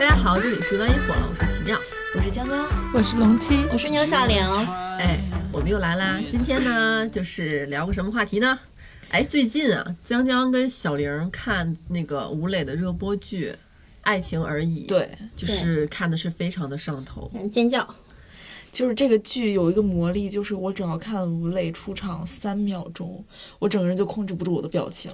大家好，这里是万一火了，我是奇妙，我是江江，我是龙七，我是牛小玲。哎，我们又来啦！今天呢，就是聊个什么话题呢？哎，最近啊，江江跟小玲看那个吴磊的热播剧《爱情而已》，对，就是看的是非常的上头，尖叫。就是这个剧有一个魔力，就是我只要看吴磊出场三秒钟，我整个人就控制不住我的表情。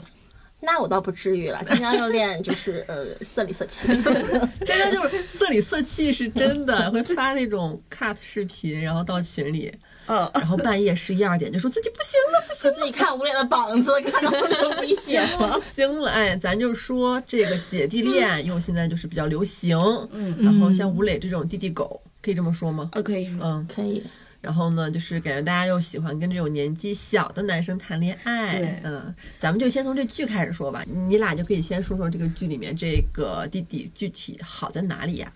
那我倒不至于了，江江有点就是呃色里色气，真的就是色里色气是真的，会发那种 cut 视频，然后到群里，嗯，然后半夜十一二点就说自己不行了，不行了，自己看吴磊的膀子，看到流鼻血了，不行了，哎，咱就说这个姐弟恋因为现在就是比较流行，嗯，然后像吴磊这种弟弟狗。可以这么说吗？啊，可以，嗯，可以。然后呢，就是感觉大家又喜欢跟这种年纪小的男生谈恋爱。对，嗯，咱们就先从这剧开始说吧。你俩就可以先说说这个剧里面这个弟弟具体好在哪里呀？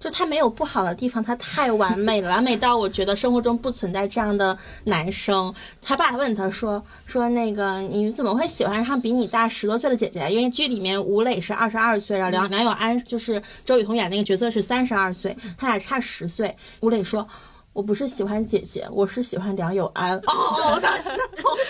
就他没有不好的地方，他太完美了，完美到我觉得生活中不存在这样的男生。他爸问他说：“说那个你怎么会喜欢上比你大十多岁的姐姐？因为剧里面吴磊是二十二岁，然后梁梁永安就是周雨彤演那个角色是三十二岁，他俩差十岁。吴磊说。”我不是喜欢姐姐，我是喜欢梁永安。哦，当时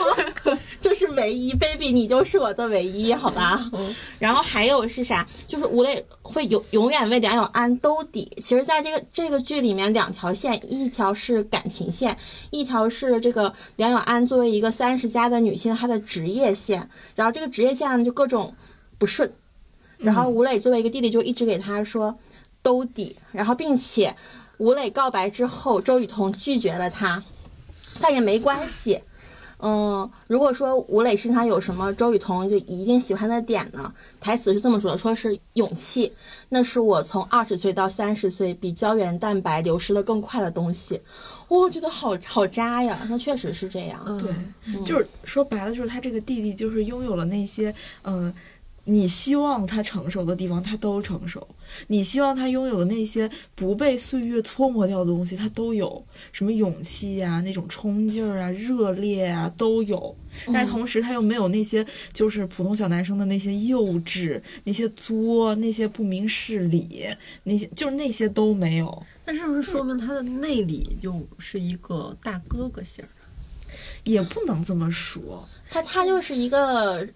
就是唯一，baby，你就是我的唯一，好吧？嗯然后还有是啥？就是吴磊会永永远为梁永安兜底。其实，在这个这个剧里面，两条线，一条是感情线，一条是这个梁永安作为一个三十加的女性，她的职业线。然后这个职业线呢，就各种不顺。然后吴磊作为一个弟弟，就一直给他说兜底，然后并且。吴磊告白之后，周雨彤拒绝了他，但也没关系。嗯，如果说吴磊身上有什么周雨彤就一定喜欢的点呢？台词是这么说的：说是勇气，那是我从二十岁到三十岁比胶原蛋白流失的更快的东西。我觉得好好渣呀！那确实是这样。对，就是说白了，就是他这个弟弟就是拥有了那些嗯。你希望他成熟的地方，他都成熟；你希望他拥有的那些不被岁月搓磨掉的东西，他都有。什么勇气呀，那种冲劲儿啊，热烈啊，都有。但是同时，他又没有那些就是普通小男生的那些幼稚、那些作、那些不明事理，那些就是那些都没有。那是不是说明他的内里又是一个大哥哥型儿？也不能这么说，他他就是一个。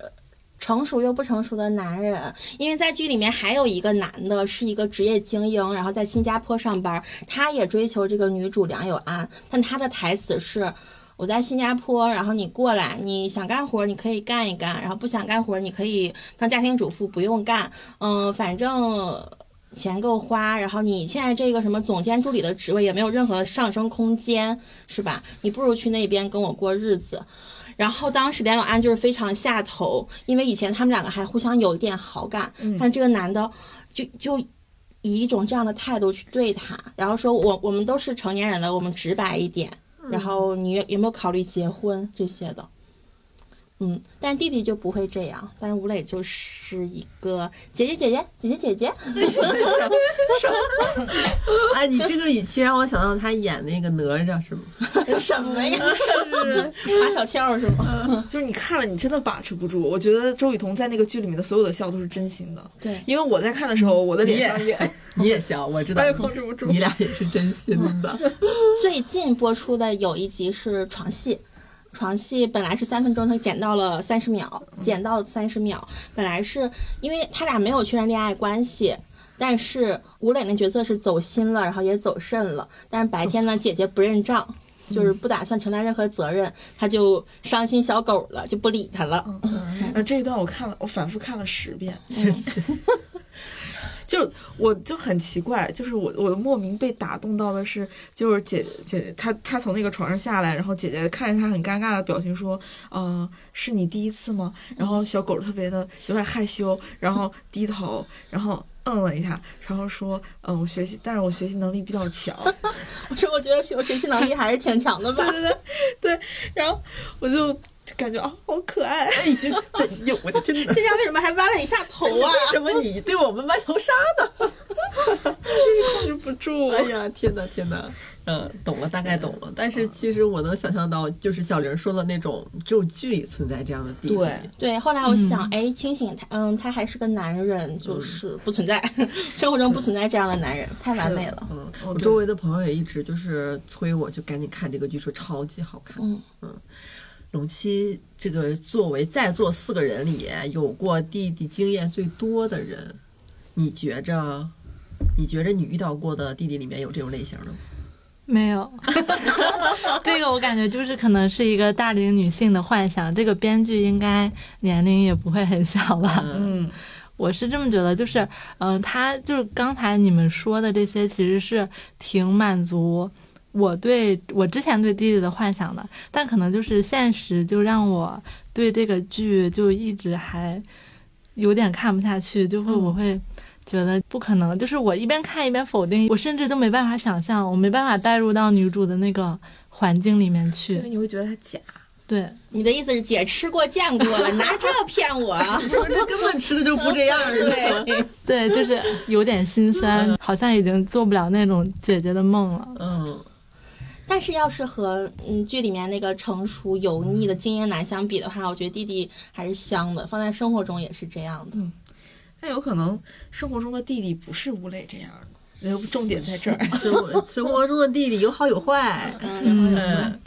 成熟又不成熟的男人，因为在剧里面还有一个男的，是一个职业精英，然后在新加坡上班，他也追求这个女主梁有安，但他的台词是：我在新加坡，然后你过来，你想干活你可以干一干，然后不想干活你可以当家庭主妇不用干，嗯，反正钱够花，然后你现在这个什么总监助理的职位也没有任何上升空间，是吧？你不如去那边跟我过日子。然后当时梁永安就是非常下头，因为以前他们两个还互相有一点好感，但这个男的就就以一种这样的态度去对他，然后说我我们都是成年人了，我们直白一点，然后你有没有考虑结婚这些的？嗯，但是弟弟就不会这样，但是吴磊就是一个姐姐姐姐姐姐姐姐，什么 什么？哎，你这个语气让我想到他演那个哪吒是吗？什么呀？是马小跳是吗？就是你看了你真的把持不住。我觉得周雨彤在那个剧里面的所有的笑都是真心的。对，因为我在看的时候，我的脸上也你也笑，我知道，控制不住。你俩也是真心的。最近播出的有一集是床戏。床戏本来是三分钟，他剪到了三十秒，剪到三十秒。本来是因为他俩没有确认恋爱关系，但是吴磊那角色是走心了，然后也走肾了。但是白天呢，姐姐不认账，就是不打算承担任何责任，他就伤心小狗了，就不理他了。那 这一段我看了，我反复看了十遍。就我就很奇怪，就是我我莫名被打动到的是，就是姐姐她她从那个床上下来，然后姐姐看着她很尴尬的表情说，呃，是你第一次吗？然后小狗特别的有点害羞，然后低头，然后嗯了一下，然后说，嗯，我学习，但是我学习能力比较强。我 说我觉得学我学习能力还是挺强的吧。对对对对，然后我就。感觉啊，好可爱！哎呀，我的天哪！这家为什么还弯了一下头啊？为什么你对我们歪头杀呢？控制不住哎呀，天哪，天哪！嗯，懂了，大概懂了。但是其实我能想象到，就是小玲说的那种，只有剧里存在这样的弟弟。对对，后来我想，哎，清醒他，嗯，他还是个男人，就是不存在，生活中不存在这样的男人，太完美了。嗯，我周围的朋友也一直就是催我，就赶紧看这个剧，说超级好看。嗯龙七这个作为在座四个人里有过弟弟经验最多的人，你觉着？你觉着你遇到过的弟弟里面有这种类型的吗？没有，这个我感觉就是可能是一个大龄女性的幻想。这个编剧应该年龄也不会很小吧？嗯，我是这么觉得，就是，嗯、呃，他就是刚才你们说的这些，其实是挺满足我对我之前对弟弟的幻想的，但可能就是现实就让我对这个剧就一直还有点看不下去，就会嗯我会。觉得不可能，就是我一边看一边否定，我甚至都没办法想象，我没办法带入到女主的那个环境里面因去为。你会觉得她假。对，你的意思是姐吃过见过了，拿这骗我？说这根本吃的就不这样。对，对，就是有点心酸，好像已经做不了那种姐姐的梦了。嗯，但是要是和嗯剧里面那个成熟油腻的精英男相比的话，我觉得弟弟还是香的，放在生活中也是这样的。嗯但有可能生活中的弟弟不是吴磊这样的，呃重点在这儿。生活生活中的弟弟有好有坏。嗯，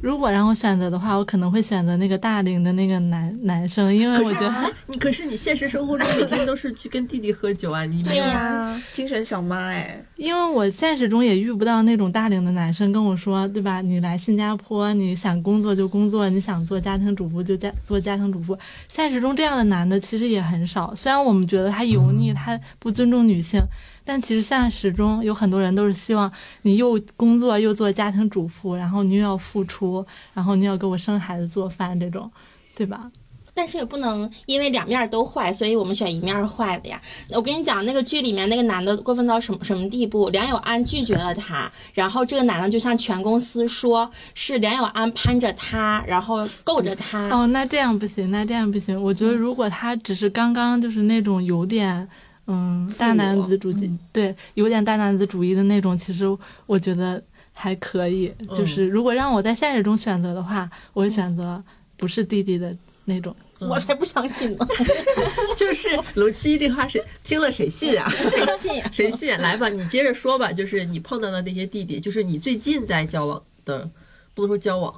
如果让我选择的话，我可能会选择那个大龄的那个男男生，因为我觉得啊你可是你现实生活中每天都是去跟弟弟喝酒啊，你没对有？呀、精神小妈哎，因为我现实中也遇不到那种大龄的男生跟我说，对吧？你来新加坡，你想工作就工作，你想做家庭主妇就家做家庭主妇。现实中这样的男的其实也很少。虽然我们觉得他油腻，他不尊重女性，但其实现实中有很多人都是希望你又工作又做家庭主妇，然后你又要付出，然后你要给我生孩子做饭这种，对吧？但是也不能因为两面都坏，所以我们选一面坏的呀。我跟你讲，那个剧里面那个男的过分到什么什么地步？梁有安拒绝了他，然后这个男的就向全公司说是梁有安攀着他，然后够着他。哦，那这样不行，那这样不行。我觉得如果他只是刚刚就是那种有点嗯大男子主义，对，有点大男子主义的那种，其实我觉得还可以。就是如果让我在现实中选择的话，我会选择不是弟弟的那种。我才不相信呢，就是楼七这话谁听了谁信啊？谁信呀？谁信？来吧，你接着说吧。就是你碰到的那些弟弟，就是你最近在交往的，不能说交往，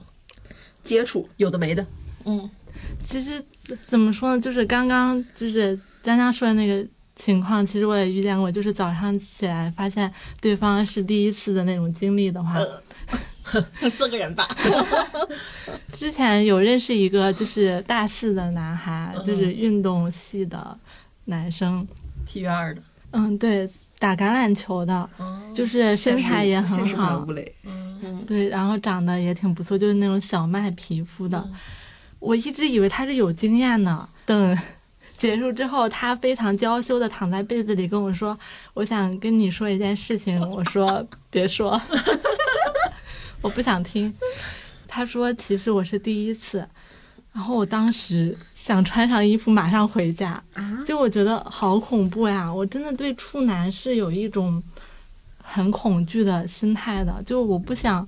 接触有的没的。嗯，其实怎么说呢，就是刚刚就是江江说的那个情况，其实我也遇见过，就是早上起来发现对方是第一次的那种经历的话。做个人吧。之前有认识一个就是大四的男孩，就是运动系的男生，体育二的，嗯，对，打橄榄球的，就是身材也很好。吴，磊，对，然后长得也挺不错，就是那种小麦皮肤的。我一直以为他是有经验的，等结束之后，他非常娇羞的躺在被子里跟我说：“我想跟你说一件事情。”我说：“别说，我不想听。”他说：“其实我是第一次。”然后我当时想穿上衣服马上回家，啊就我觉得好恐怖呀！我真的对处男是有一种很恐惧的心态的，就我不想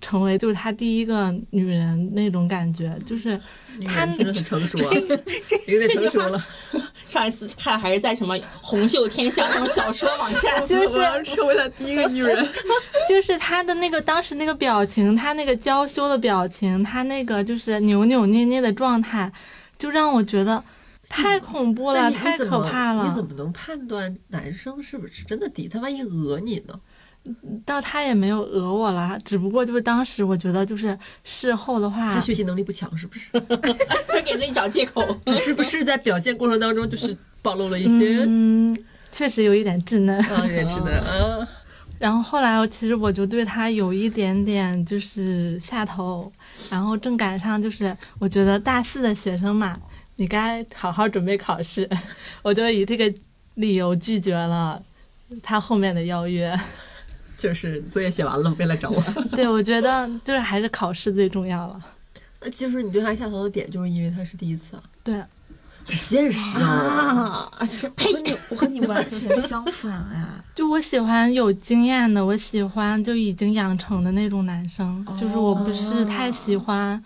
成为就是他第一个女人那种感觉，就是他很成熟啊，有点成熟了。上一次看还是在什么红袖添香那种小说网站，就是我要成为了第一个女人。就是他的那个当时那个表情，他那个娇羞的表情，他那个就是扭扭捏捏的状态，就让我觉得太恐怖了，太可怕了。你怎么能判断男生是不是真的敌？他万一讹你呢？到他也没有讹我了，只不过就是当时我觉得就是事后的话他，学习能力不强，是不是？他给自己找借口。你是不是在表现过程当中就是暴露了一些？嗯，确实有一点稚嫩。啊，也是的啊。然后后来其实我就对他有一点点就是下头，然后正赶上就是我觉得大四的学生嘛，你该好好准备考试，我就以这个理由拒绝了他后面的邀约。就是作业写完了，别来找我。对，我觉得就是还是考试最重要了。那就是你对他下头的点，就是因为他是第一次啊。对，现实啊！啊，这我呸！和你我和你完全相反啊。就我喜欢有经验的，我喜欢就已经养成的那种男生，就是我不是太喜欢，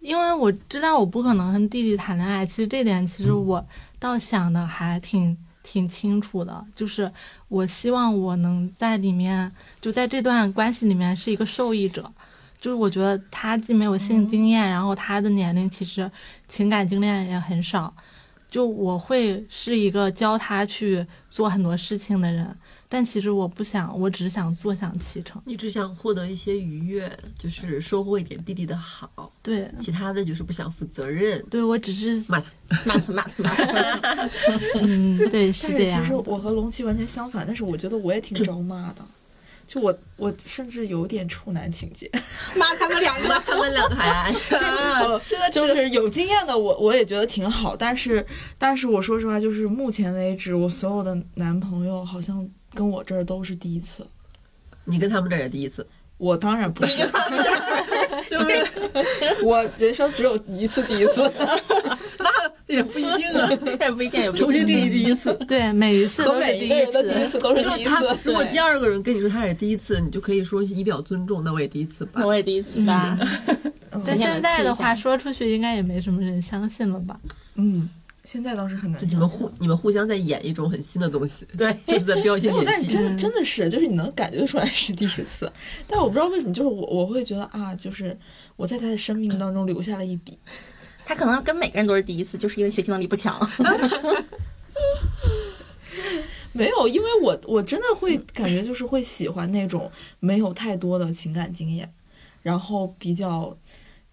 因为我知道我不可能跟弟弟谈恋爱。其实这点其实我倒想的还挺挺清楚的，就是我希望我能在里面，就在这段关系里面是一个受益者。就是我觉得他既没有性经验，然后他的年龄其实情感经验也很少，就我会是一个教他去做很多事情的人。但其实我不想，我只是想坐享其成。你只想获得一些愉悦，就是收获一点弟弟的好，对，其他的就是不想负责任。对我只是，妈骂他骂他骂他，嗯，对，是这样其实。我和龙七完全相反，但是我觉得我也挺招骂的。就我，我甚至有点处男情节，骂他们两个。他们两个还 就是就是有经验的我，我也觉得挺好。但是，但是我说实话，就是目前为止，我所有的男朋友好像跟我这儿都是第一次。你跟他们这儿也第一次，我当然不是，就是我人生只有一次第一次。那也不一定啊，也不一定，也不重一定。新定义第一次。对，每一次和都是第每一个人的第一次。都是第一就他，次。如果第二个人跟你说他也是第一次，你就可以说以表尊重，那我也第一次吧那。我也第一次吧。但现在的话说出去，应该也没什么人相信了吧？嗯，现在倒是很难就。你们互你们互相在演一种很新的东西，对，就是在标一些没有，但演技。是真的真的是，就是你能感觉出来是第一次，但我不知道为什么，就是我我会觉得啊，就是我在他的生命当中留下了一笔。他可能跟每个人都是第一次，就是因为学习能力不强。没有，因为我我真的会感觉就是会喜欢那种没有太多的情感经验，然后比较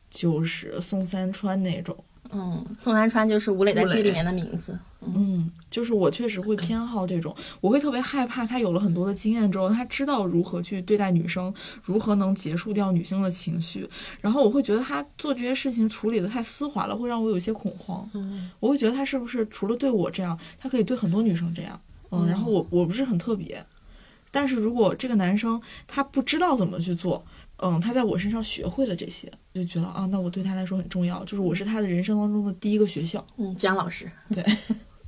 就是宋三川那种，嗯，宋南川就是吴磊在剧里面的名字。嗯，就是我确实会偏好这种，我会特别害怕他有了很多的经验之后，他知道如何去对待女生，如何能结束掉女性的情绪，然后我会觉得他做这些事情处理的太丝滑了，会让我有些恐慌。嗯，我会觉得他是不是除了对我这样，他可以对很多女生这样，嗯，然后我我不是很特别，但是如果这个男生他不知道怎么去做，嗯，他在我身上学会了这些，就觉得啊，那我对他来说很重要，就是我是他的人生当中的第一个学校。嗯，姜老师。对，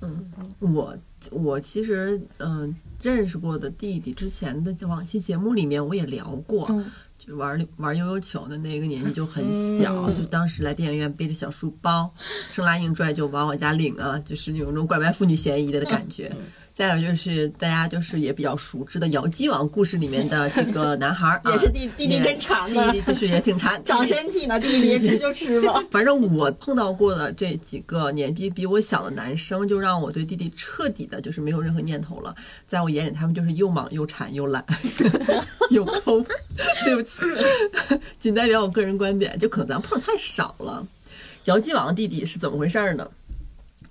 嗯 我我其实嗯、认识过的弟弟，之前的往期节目里面我也聊过，嗯就玩玩悠悠球的那个年纪就很小，嗯就当时来电影院背着小书包，生拉硬拽就往我家领啊，就是有那种拐卖妇女嫌疑的感觉。再有就是大家就是也比较熟知的姚鸡王故事里面的这个 男孩儿、啊，也是弟弟弟真馋呢弟弟就是也挺馋，长身体呢，弟弟吃就吃吧。反正我碰到过的这几个年纪比我小的男生，就让我对弟弟彻底的就是没有任何念头了。在我眼里，他们就是又莽又馋又懒又抠。对不起，仅代表我个人观点，就可能咱碰的太少了。姚鸡王弟弟是怎么回事呢？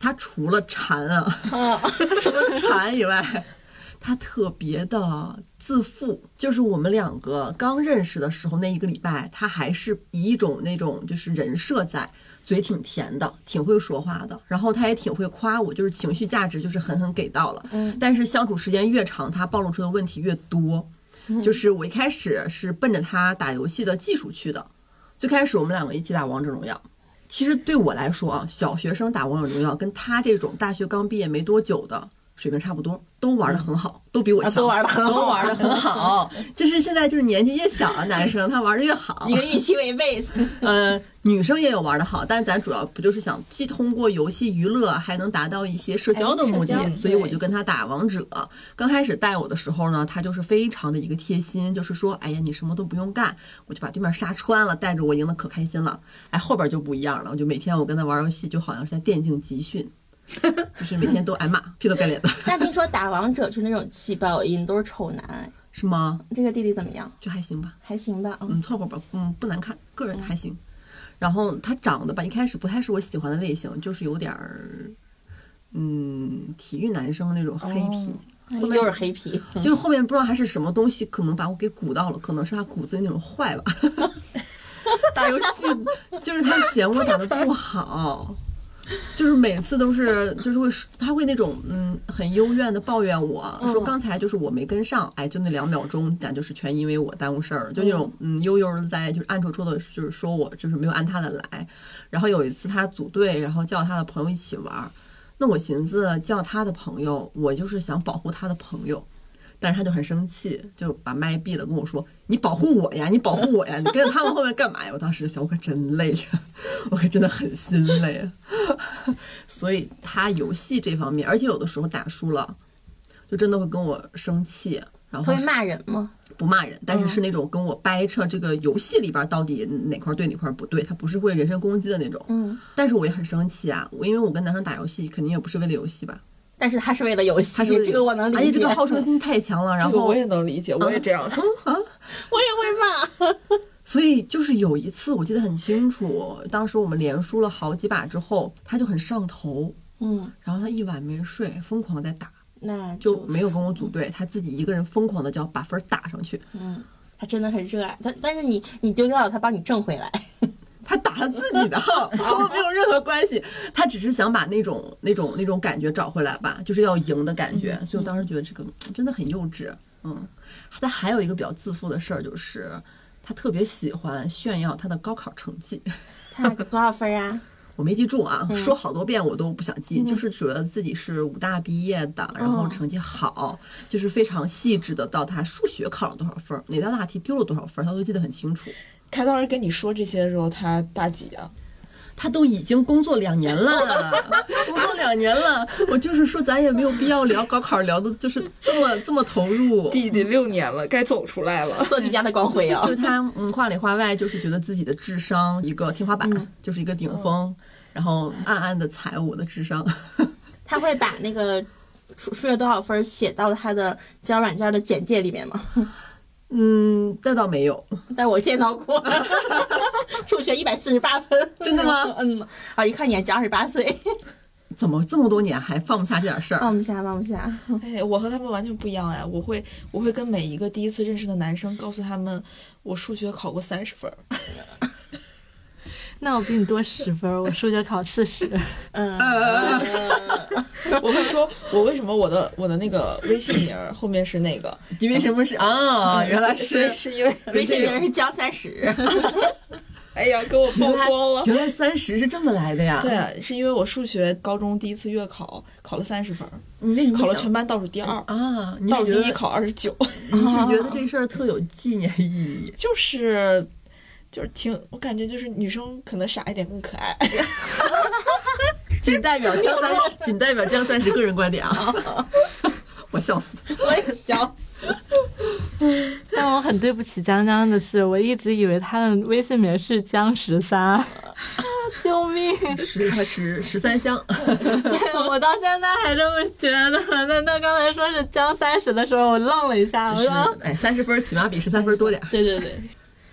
他除了馋啊，除了馋以外，他特别的自负。就是我们两个刚认识的时候那一个礼拜，他还是以一种那种就是人设在，嘴挺甜的，挺会说话的，然后他也挺会夸我，就是情绪价值就是狠狠给到了。嗯但是相处时间越长，他暴露出的问题越多。就是我一开始是奔着他打游戏的技术去的，最开始我们两个一起打王者荣耀。其实对我来说啊，小学生打王者荣耀跟他这种大学刚毕业没多久的水平差不多，都玩的很好，都比我强，啊都玩得很好都玩的很好。就是现在就是年纪越小的男生，他玩的越好。一个预期为 base，呃，女生也有玩的好，但咱主要不就是想既通过游戏娱乐，还能达到一些社交的目的哎，所以我就跟他打王者。刚开始带我的时候呢，他就是非常的一个贴心，就是说，哎呀，你什么都不用干，我就把对面杀穿了，带着我赢得可开心了。哎，后边就不一样了，我就每天我跟他玩游戏，就好像是在电竞集训。就是每天都挨骂，劈头盖脸的，但听说打王者就是那种气爆音，都是丑男。哎是吗？这个弟弟怎么样？就还行吧。还行吧。嗯，嗯，凑合吧，嗯，不难看，个人还行。然后他长得吧，一开始不太是我喜欢的类型，就是有点儿，嗯，体育男生那种黑皮，又是黑皮。就是后面不知道他是什么东西，可能把我给鼓到了，可能是他骨子里那种坏吧。打游戏就是他嫌我打的不好，就是每次都是就是会他会那种嗯很幽怨的抱怨我说嗯刚才就是我没跟上，哎，就那两秒钟，咱就是全因为我耽误事儿了，就那种嗯悠悠的在就是暗戳戳的，就是说我就是没有按他的来。然后有一次他组队，然后叫他的朋友一起玩儿，那我寻思叫他的朋友，我就是想保护他的朋友。但是他就很生气，就把麦闭了，跟我说：“你保护我呀，你保护我呀，你跟着他们后面干嘛呀？”我当时就想，我可真累呀，我可真的很心累啊。所以他游戏这方面，而且有的时候打输了，就真的会跟我生气，然后会骂人吗？不骂人，但是是那种跟我掰扯这个游戏里边到底哪块对哪块不对，他不是会人身攻击的那种。嗯，但是我也很生气啊，我因为我跟男生打游戏，肯定也不是为了游戏吧？但是他是为了游戏，他是这个我能理解。而且这个好胜心太强了，然后这个我也能理解，我也这样。我也会骂。所以就是有一次我记得很清楚，当时我们连输了好几把之后，他就很上头，嗯，然后他一晚没睡，疯狂在打，那就没有跟我组队，他自己一个人疯狂的就要把分打上去。嗯，他真的很热爱。但但是你你丢掉了，他帮你挣回来。他打了自己的号，跟我没有任何关系。他只是想把那种那种那种感觉找回来吧，就是要赢的感觉。所以我当时觉得这个真的很幼稚。嗯，他还有一个比较自负的事儿，就是他特别喜欢炫耀他的高考成绩。他多少分啊？我没记住啊，说好多遍我都不想记，就是觉得自己是武大毕业的，然后成绩好，就是非常细致的到他数学考了多少分儿，哪道大题丢了多少分儿，他都记得很清楚。他当时跟你说这些的时候，他大几啊？他都已经工作两年了，工作两年了，我就是说咱也没有必要聊高考，聊的就是这么这么投入。弟弟六年了，该走出来了。做你家的光辉啊 就！是他，嗯，话里话外就是觉得自己的智商一个天花板，就是一个顶峰，然后暗暗的踩我的智商。他会把那个数数学多少分写到他的交友软件的简介里面吗？嗯，那倒没有，但我见到过，数学一百四十八分，真的吗？嗯，啊，一看你还只二十八岁，怎么这么多年还放不下这点事儿？放不下，放不下。哎，我和他们完全不一样哎！我会，我会跟每一个第一次认识的男生告诉他们，我数学考过三十分儿。那我比你多十分，我数学考四十。嗯，我会说，我为什么我的我的那个微信名儿后面是那个？你为什么是啊？原来是是因为微信名是江三十，哎呀，给我曝光了。原来三十是这么来的呀？对，是因为我数学高中第一次月考考了三十分儿，你为什么想考了全班倒数第二，啊？你倒数第一考二十九，你是觉得这事儿特有纪念意义？就是就是挺，我感觉就是女生可能傻一点更可爱。仅代表江三十，仅代表江三十个人观点啊！我笑死。我也笑死。但我很对不起江江的是，我一直以为他的微信名是江十三，救命！十十十三香，我到现在还这么觉得。那他刚才说是江三十的时候，我愣了一下，我就是说哎，三十分起码比十三分多点。对对对，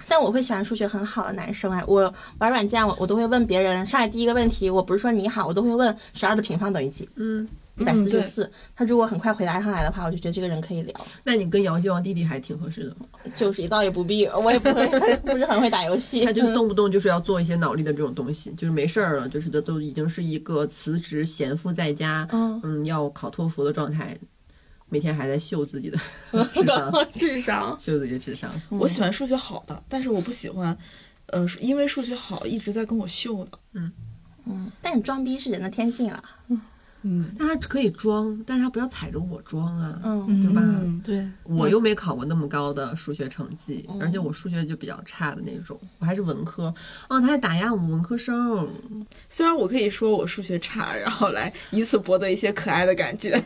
但我会喜欢数学很好的男生哎，我玩软件我我都会问别人，上来第一个问题，我不是说你好，我都会问十二的平方等于几？嗯，一百四十四。他如果很快回答上来的话，我就觉得这个人可以聊，那你跟姚继王弟弟还挺合适的，就是倒也不必，我也不会 不是很会打游戏。他就是动不动就是要做一些脑力的这种东西，就是没事儿了，就是都都已经是一个辞职闲赋在家，嗯嗯，要考托福的状态，每天还在秀自己的 智商，智商。秀自己的智商。我喜欢数学好的，但是我不喜欢，呃，因为数学好一直在跟我秀的。嗯嗯，但你装逼是人的天性啊。嗯，但他可以装，但是他不要踩着我装啊，嗯，对吧？嗯对，我又没考过那么高的数学成绩，而且我数学就比较差的那种，我还是文科。哦，他还打压我们文科生，虽然我可以说我数学差，然后来以此博得一些可爱的感觉，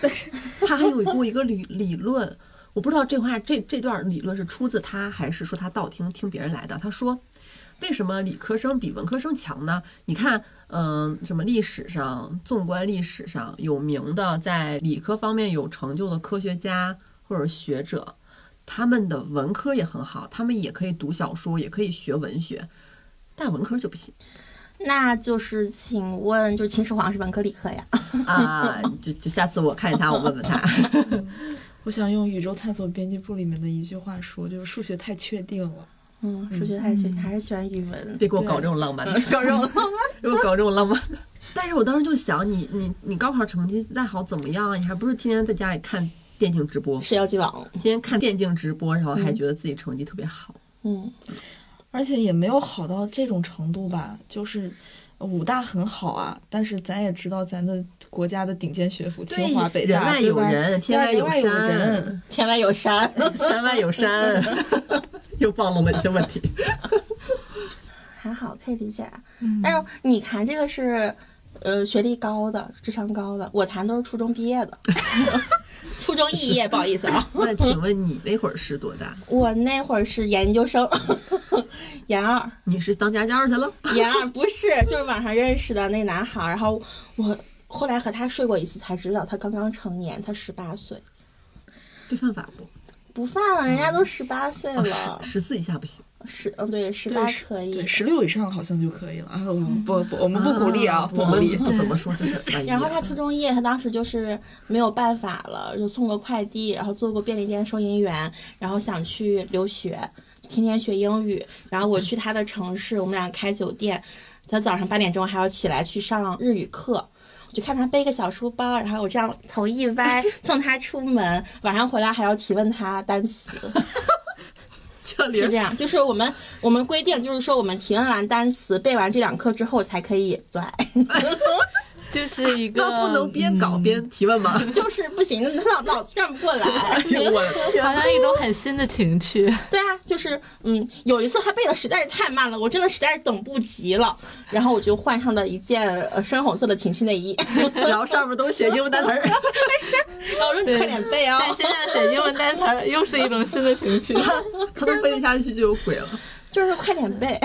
但是 他还有过一个理理论，我不知道这话这这段理论是出自他，还是说他道听听别人来的。他说，为什么理科生比文科生强呢？你看，嗯、什么历史上，纵观历史上有名的在理科方面有成就的科学家或者学者，他们的文科也很好，他们也可以读小说，也可以学文学，但文科就不行那就是请问，就是秦始皇是文科理科呀？啊！就就下次我看见他，我问问他。我想用《宇宙探索编辑部》里面的一句话说，就是数学太确定了。嗯，数学太喜还是喜欢语文。别 给我搞这种浪漫的，搞这种浪漫给我搞这种浪漫的。但是我当时就想，你你你高考成绩再好怎么样？你还不是天天在家里看电竞直播，是要记网，天天看电竞直播，然后还觉得自己成绩特别好。嗯，而且也没有好到这种程度吧，就是武大很好啊，但是咱也知道咱的国家的顶尖学府清华北大，人外有人，天外有山，人，天外有山。山外有山，又暴露了一些问题。还好可以理解。嗯但是你谈这个是，呃，学历高的、智商高的，我谈都是初中毕业的，初中肄业，不好意思啊。那请问你那会儿是多大？我那会儿是研究生，研二，你是当家教去了？研二不是，就是网上认识的那男孩，然后我后来和他睡过一次，才知道他刚刚成年，他十八岁，这犯法不？不犯了，人家都十八岁哦了，十十四以下不行。十嗯对，十八可以对，。十六以上好像就可以了啊。我们不不，我们不鼓励啊，不鼓励。不怎么说就是。然后他初中肄业，他当时就是没有办法了，就送个快递，然后做过便利店收银员，然后想去留学，天天学英语。然后我去他的城市，我们俩开酒店，他早上八点钟还要起来去上日语课。我就看他背个小书包，然后我这样头一歪送他出门，晚上回来还要提问他单词。是这样，就是我们我们规定，就是说我们提问完单词、背完这两课之后才可以做爱。就是 一个那不能边搞嗯边提问吗？就是不行，脑脑子转不过来。哎呦我的天！好像一种很新的情趣。对啊，就是嗯，有一次他背的实在是太慢了，我真的实在是等不及了，然后我就换上了一件呃深红色的情趣内衣，然后上面都写英文单词儿，然后我说你快点背啊、在身上写英文单词儿，又是一种新的情趣。他都背得下去就有鬼了。就是快点背，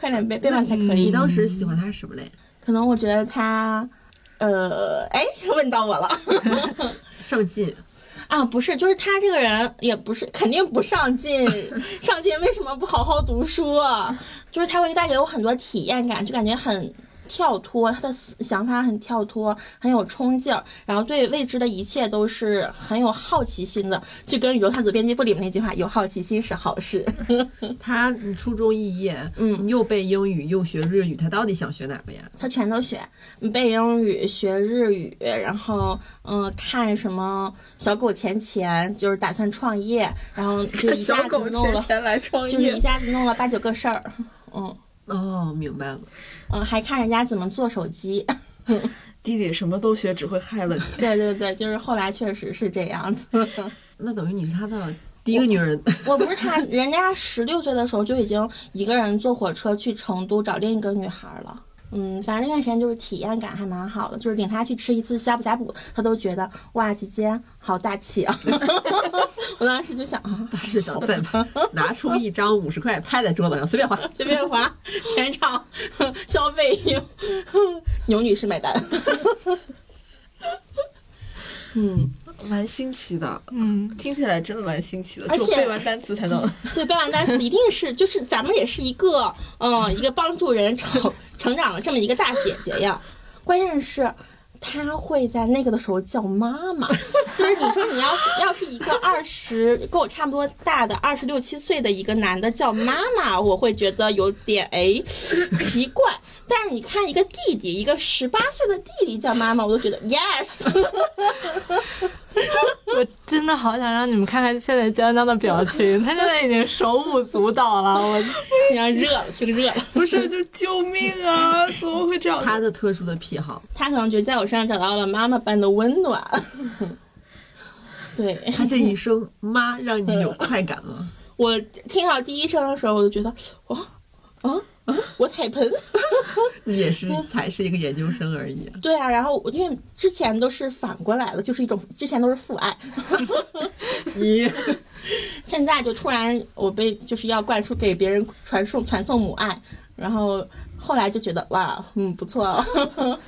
快点背，背完才可以。你当时喜欢他什么嘞？可能我觉得他，呃，哎，问到我了。受尽，啊，不是，就是他这个人也不是，肯定不上进。上进为什么不好好读书啊？就是他会带给我很多体验感，就感觉很跳脱，他的想法很跳脱，很有冲劲儿，然后对未知的一切都是很有好奇心的。就跟《宇宙探索编辑部》里面那句话：“有好奇心是好事。他初中肄业，嗯又背英语又学日语，他到底想学哪个呀？”他全都学，背英语、学日语，然后嗯，看什么小狗钱钱，就是打算创业，然后就一下子弄了。钱来创就是一下子弄了八九个事儿，嗯哦，明白了。嗯，还看人家怎么做手机，弟弟什么都学，只会害了你。对对对，就是后来确实是这样子。那等于你是他的第一个女人。我不是他，人家十六岁的时候就已经一个人坐火车去成都找另一个女孩了。嗯，反正那段时间就是体验感还蛮好的，就是领他去吃一次呷哺呷哺，他都觉得哇，姐姐好大气啊！我当时就想啊，他是想再拿出一张五十块拍在桌子上随便花。随便花，全场消费牛女士买单。嗯，蛮新奇的，嗯，听起来真的蛮新奇的。而且只有背完单词才能。对，背完单词一定是，就是咱们也是一个，嗯，一个帮助人成成长的这么一个大姐姐呀。关键是，她会在那个的时候叫妈妈，就是你说你要是要是一个二十跟我差不多大的二十六七岁的一个男的叫妈妈，我会觉得有点哎奇怪。但是你看一个弟弟，一个十八岁的弟弟叫妈妈，我都觉得 yes。我真的好想让你们看看现在江江的表情，他现在已经手舞足蹈了。我 你要热了，听热了。不是，就救命啊！怎么会这样？他的特殊的癖好，他可能觉得在我身上找到了妈妈般的温暖。对他这一声“妈”让你有快感吗？我听到第一声的时候，我就觉得，哦，啊啊，我彩盆。你也是才是一个研究生而已。对啊，然后我因为之前都是反过来的，就是一种之前都是父爱，你现在就突然我被就是要灌输给别人传送传送母爱，然后后来就觉得哇，嗯，不错哦。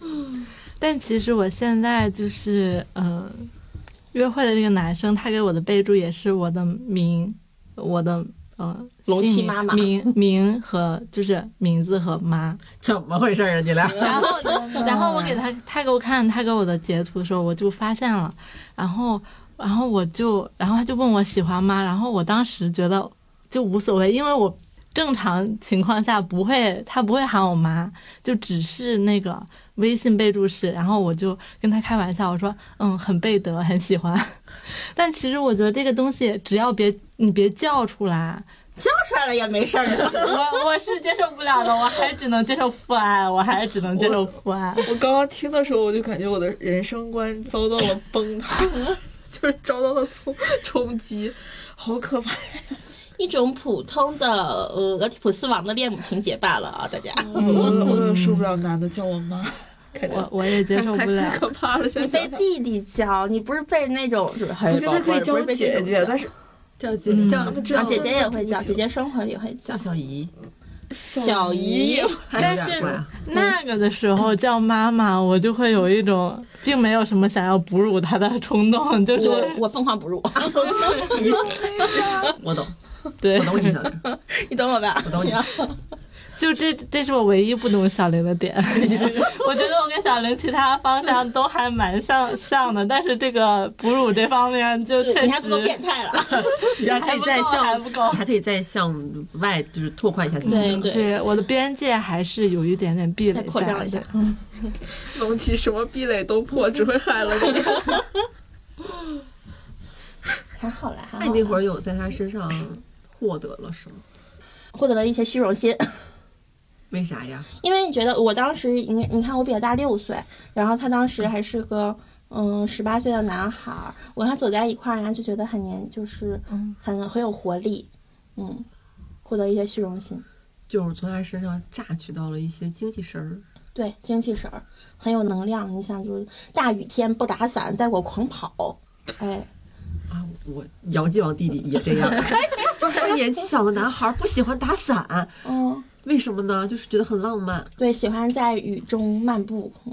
但其实我现在就是，嗯、约会的那个男生，他给我的备注也是我的名，我的呃龙妻姓名妈妈名名和就是名字和妈。怎么回事啊？你俩？然后，然后我给他，他给我看他给我的截图的时候，我就发现了，然后，然后我就，然后他就问我喜欢吗？然后我当时觉得就无所谓，因为我正常情况下不会，他不会喊我妈，就只是那个微信备注是，然后我就跟他开玩笑，我说嗯，很贝德，很喜欢。但其实我觉得这个东西，只要别你别叫出来，叫出来了也没事儿。我我是接受不了的，我还只能接受父爱，我还只能接受父爱。我刚刚听的时候，我就感觉我的人生观遭到了崩塌，就是遭到了冲冲击，好可怕呀！一种普通的呃俄狄浦斯王的恋母情节罢了啊，大家。我我也受不了男的叫我妈，我我也接受不了太。可怕了。现你被弟弟叫，你不是被那种就是不不是他可以叫我姐姐，但是叫姐嗯叫姐姐也会叫，姐姐生活里也会叫叫。小姨，小姨，但是。那个的时候叫妈妈，我就会有一种并没有什么想要哺乳她的冲动，就是我我凤凰哺乳，我懂，对我，懂你的。你懂我吧？我懂你就这这是我唯一不懂小玲的点。我觉得我跟小玲其他方向都还蛮像像的，但是这个哺乳这方面就确实就你还不够变态了。你还可以再还向不够还可以再向外就是拓宽一下自己。对对对我的边界还是有一点点壁垒再扩张一下。龙骑什么壁垒都破，只会害了你。还好啦，还那好啦。你那会儿有在他身上获得了什么？获得了一些虚荣心，为啥呀？因为你觉得我当时，你你看我比他大六岁，然后他当时还是个嗯十八岁的男孩儿，我跟他走在一块儿，然后就觉得很年，就是嗯很很有活力，嗯，获得一些虚荣心，就是从他身上榨取到了一些精气神儿。对，精气神儿很有能量。你想，就是大雨天不打伞带我狂跑，哎，啊，我姚继王弟弟也这样，就是年纪小的男孩不喜欢打伞，嗯，为什么呢？就是觉得很浪漫。对，喜欢在雨中漫步，嗯，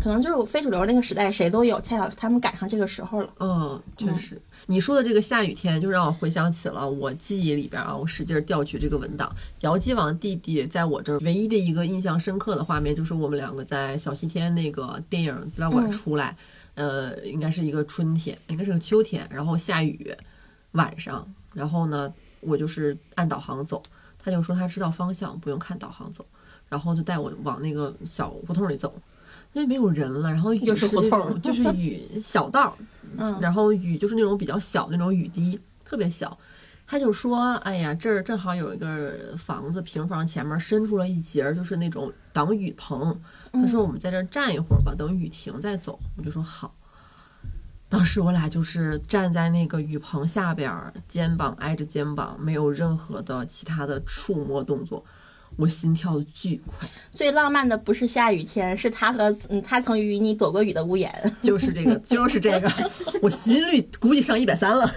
可能就是非主流那个时代谁都有，恰巧他们赶上这个时候了。嗯，确实，你说的这个下雨天，就让我回想起了我记忆里边啊，我使劲儿调取这个文档。姚继王弟弟在我这儿唯一的一个印象深刻的画面，就是我们两个在小西天那个电影资料馆嗯出来，呃，应该是一个春天，应该是个秋天，然后下雨，晚上，然后呢，我就是按导航走，他就说他知道方向，不用看导航走，然后就带我往那个小胡同里走。因为没有人了，然后雨又是胡同就是雨 小道然后雨就是那种比较小的那种雨滴，特别小。他就说：“哎呀，这儿正好有一个房子，平房前面伸出了一截儿，就是那种挡雨棚。他说我们在这儿站一会儿吧，等雨停再走。”我就说好。当时我俩就是站在那个雨棚下边儿，肩膀挨着肩膀，没有任何的其他的触摸动作，我心跳的巨快。最浪漫的不是下雨天，是他和嗯，他曾与你躲过雨的屋檐。就是这个，就是这个，我心率估计上一百三了，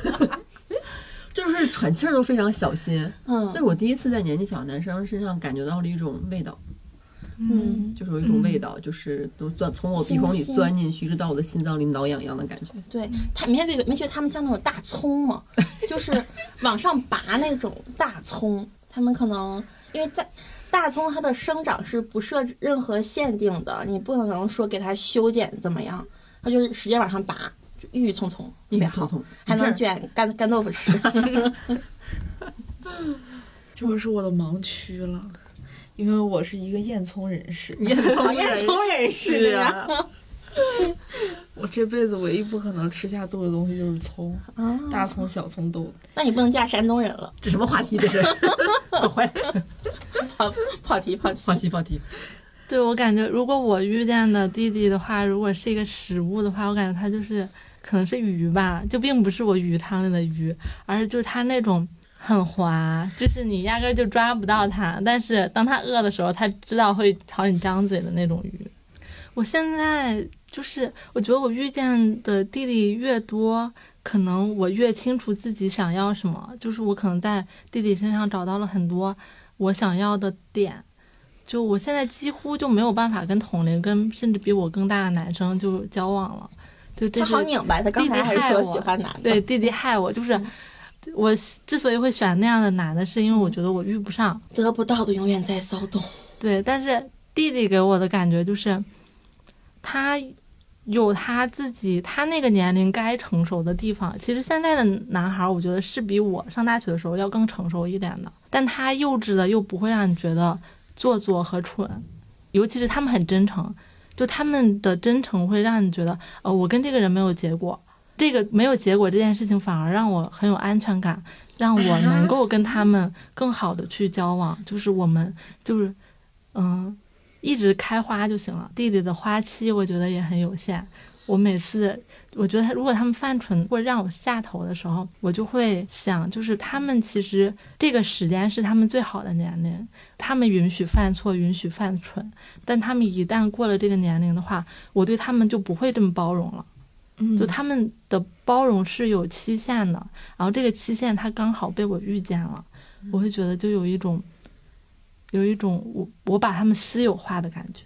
就是喘气儿都非常小心。嗯那是我第一次在年纪小的男生身上感觉到了一种味道，嗯，就是有一种味道，就是都钻从我鼻孔里钻进去，一直到我的心脏里挠痒痒的感觉。对他，没没没觉得他们像那种大葱吗？就是往上拔那种大葱，他们可能因为在大葱它的生长是不设任何限定的，你不可能说给它修剪怎么样，它就是使劲往上拔，郁郁葱葱，特别好，郁郁葱葱，还能卷干干豆腐吃。这会是我的盲区了，因为我是一个厌葱人士。烟囱厌葱人士呀啊，我这辈子唯一不可能吃下肚的东西就是葱，啊，大葱、小葱都。那你不能嫁山东人了，这什么话题？这是 跑跑题跑题。跑题跑题。对我感觉，如果我遇见的弟弟的话，如果是一个食物的话，我感觉他就是可能是鱼吧，就并不是我鱼汤里的鱼，而是就是他那种很滑，就是你压根儿就抓不到它，但是当他饿的时候，他知道会朝你张嘴的那种鱼。我现在就是，我觉得我遇见的弟弟越多，可能我越清楚自己想要什么，就是我可能在弟弟身上找到了很多我想要的点。就我现在几乎就没有办法跟同龄、跟甚至比我更大的男生就交往了，就这他好拧巴，他刚才还说喜欢男的。对弟弟害我，就是我之所以会选那样的男的，是因为我觉得我遇不上。得不到的永远在骚动。对，但是弟弟给我的感觉就是，他有他自己他那个年龄该成熟的地方。其实现在的男孩，我觉得是比我上大学的时候要更成熟一点的。但他幼稚的又不会让你觉得做作和蠢，尤其是他们很真诚，就他们的真诚会让你觉得，呃，我跟这个人没有结果，这个没有结果这件事情反而让我很有安全感，让我能够跟他们更好的去交往，就是我们就是嗯。一直开花就行了。弟弟的花期我觉得也很有限。我每次我觉得他如果他们犯蠢或者让我下头的时候，我就会想，就是他们其实这个时间是他们最好的年龄，他们允许犯错，允许犯蠢。但他们一旦过了这个年龄的话，我对他们就不会这么包容了。嗯，就他们的包容是有期限的，然后这个期限他刚好被我遇见了，我会觉得就有一种。有一种我我把他们私有化的感觉，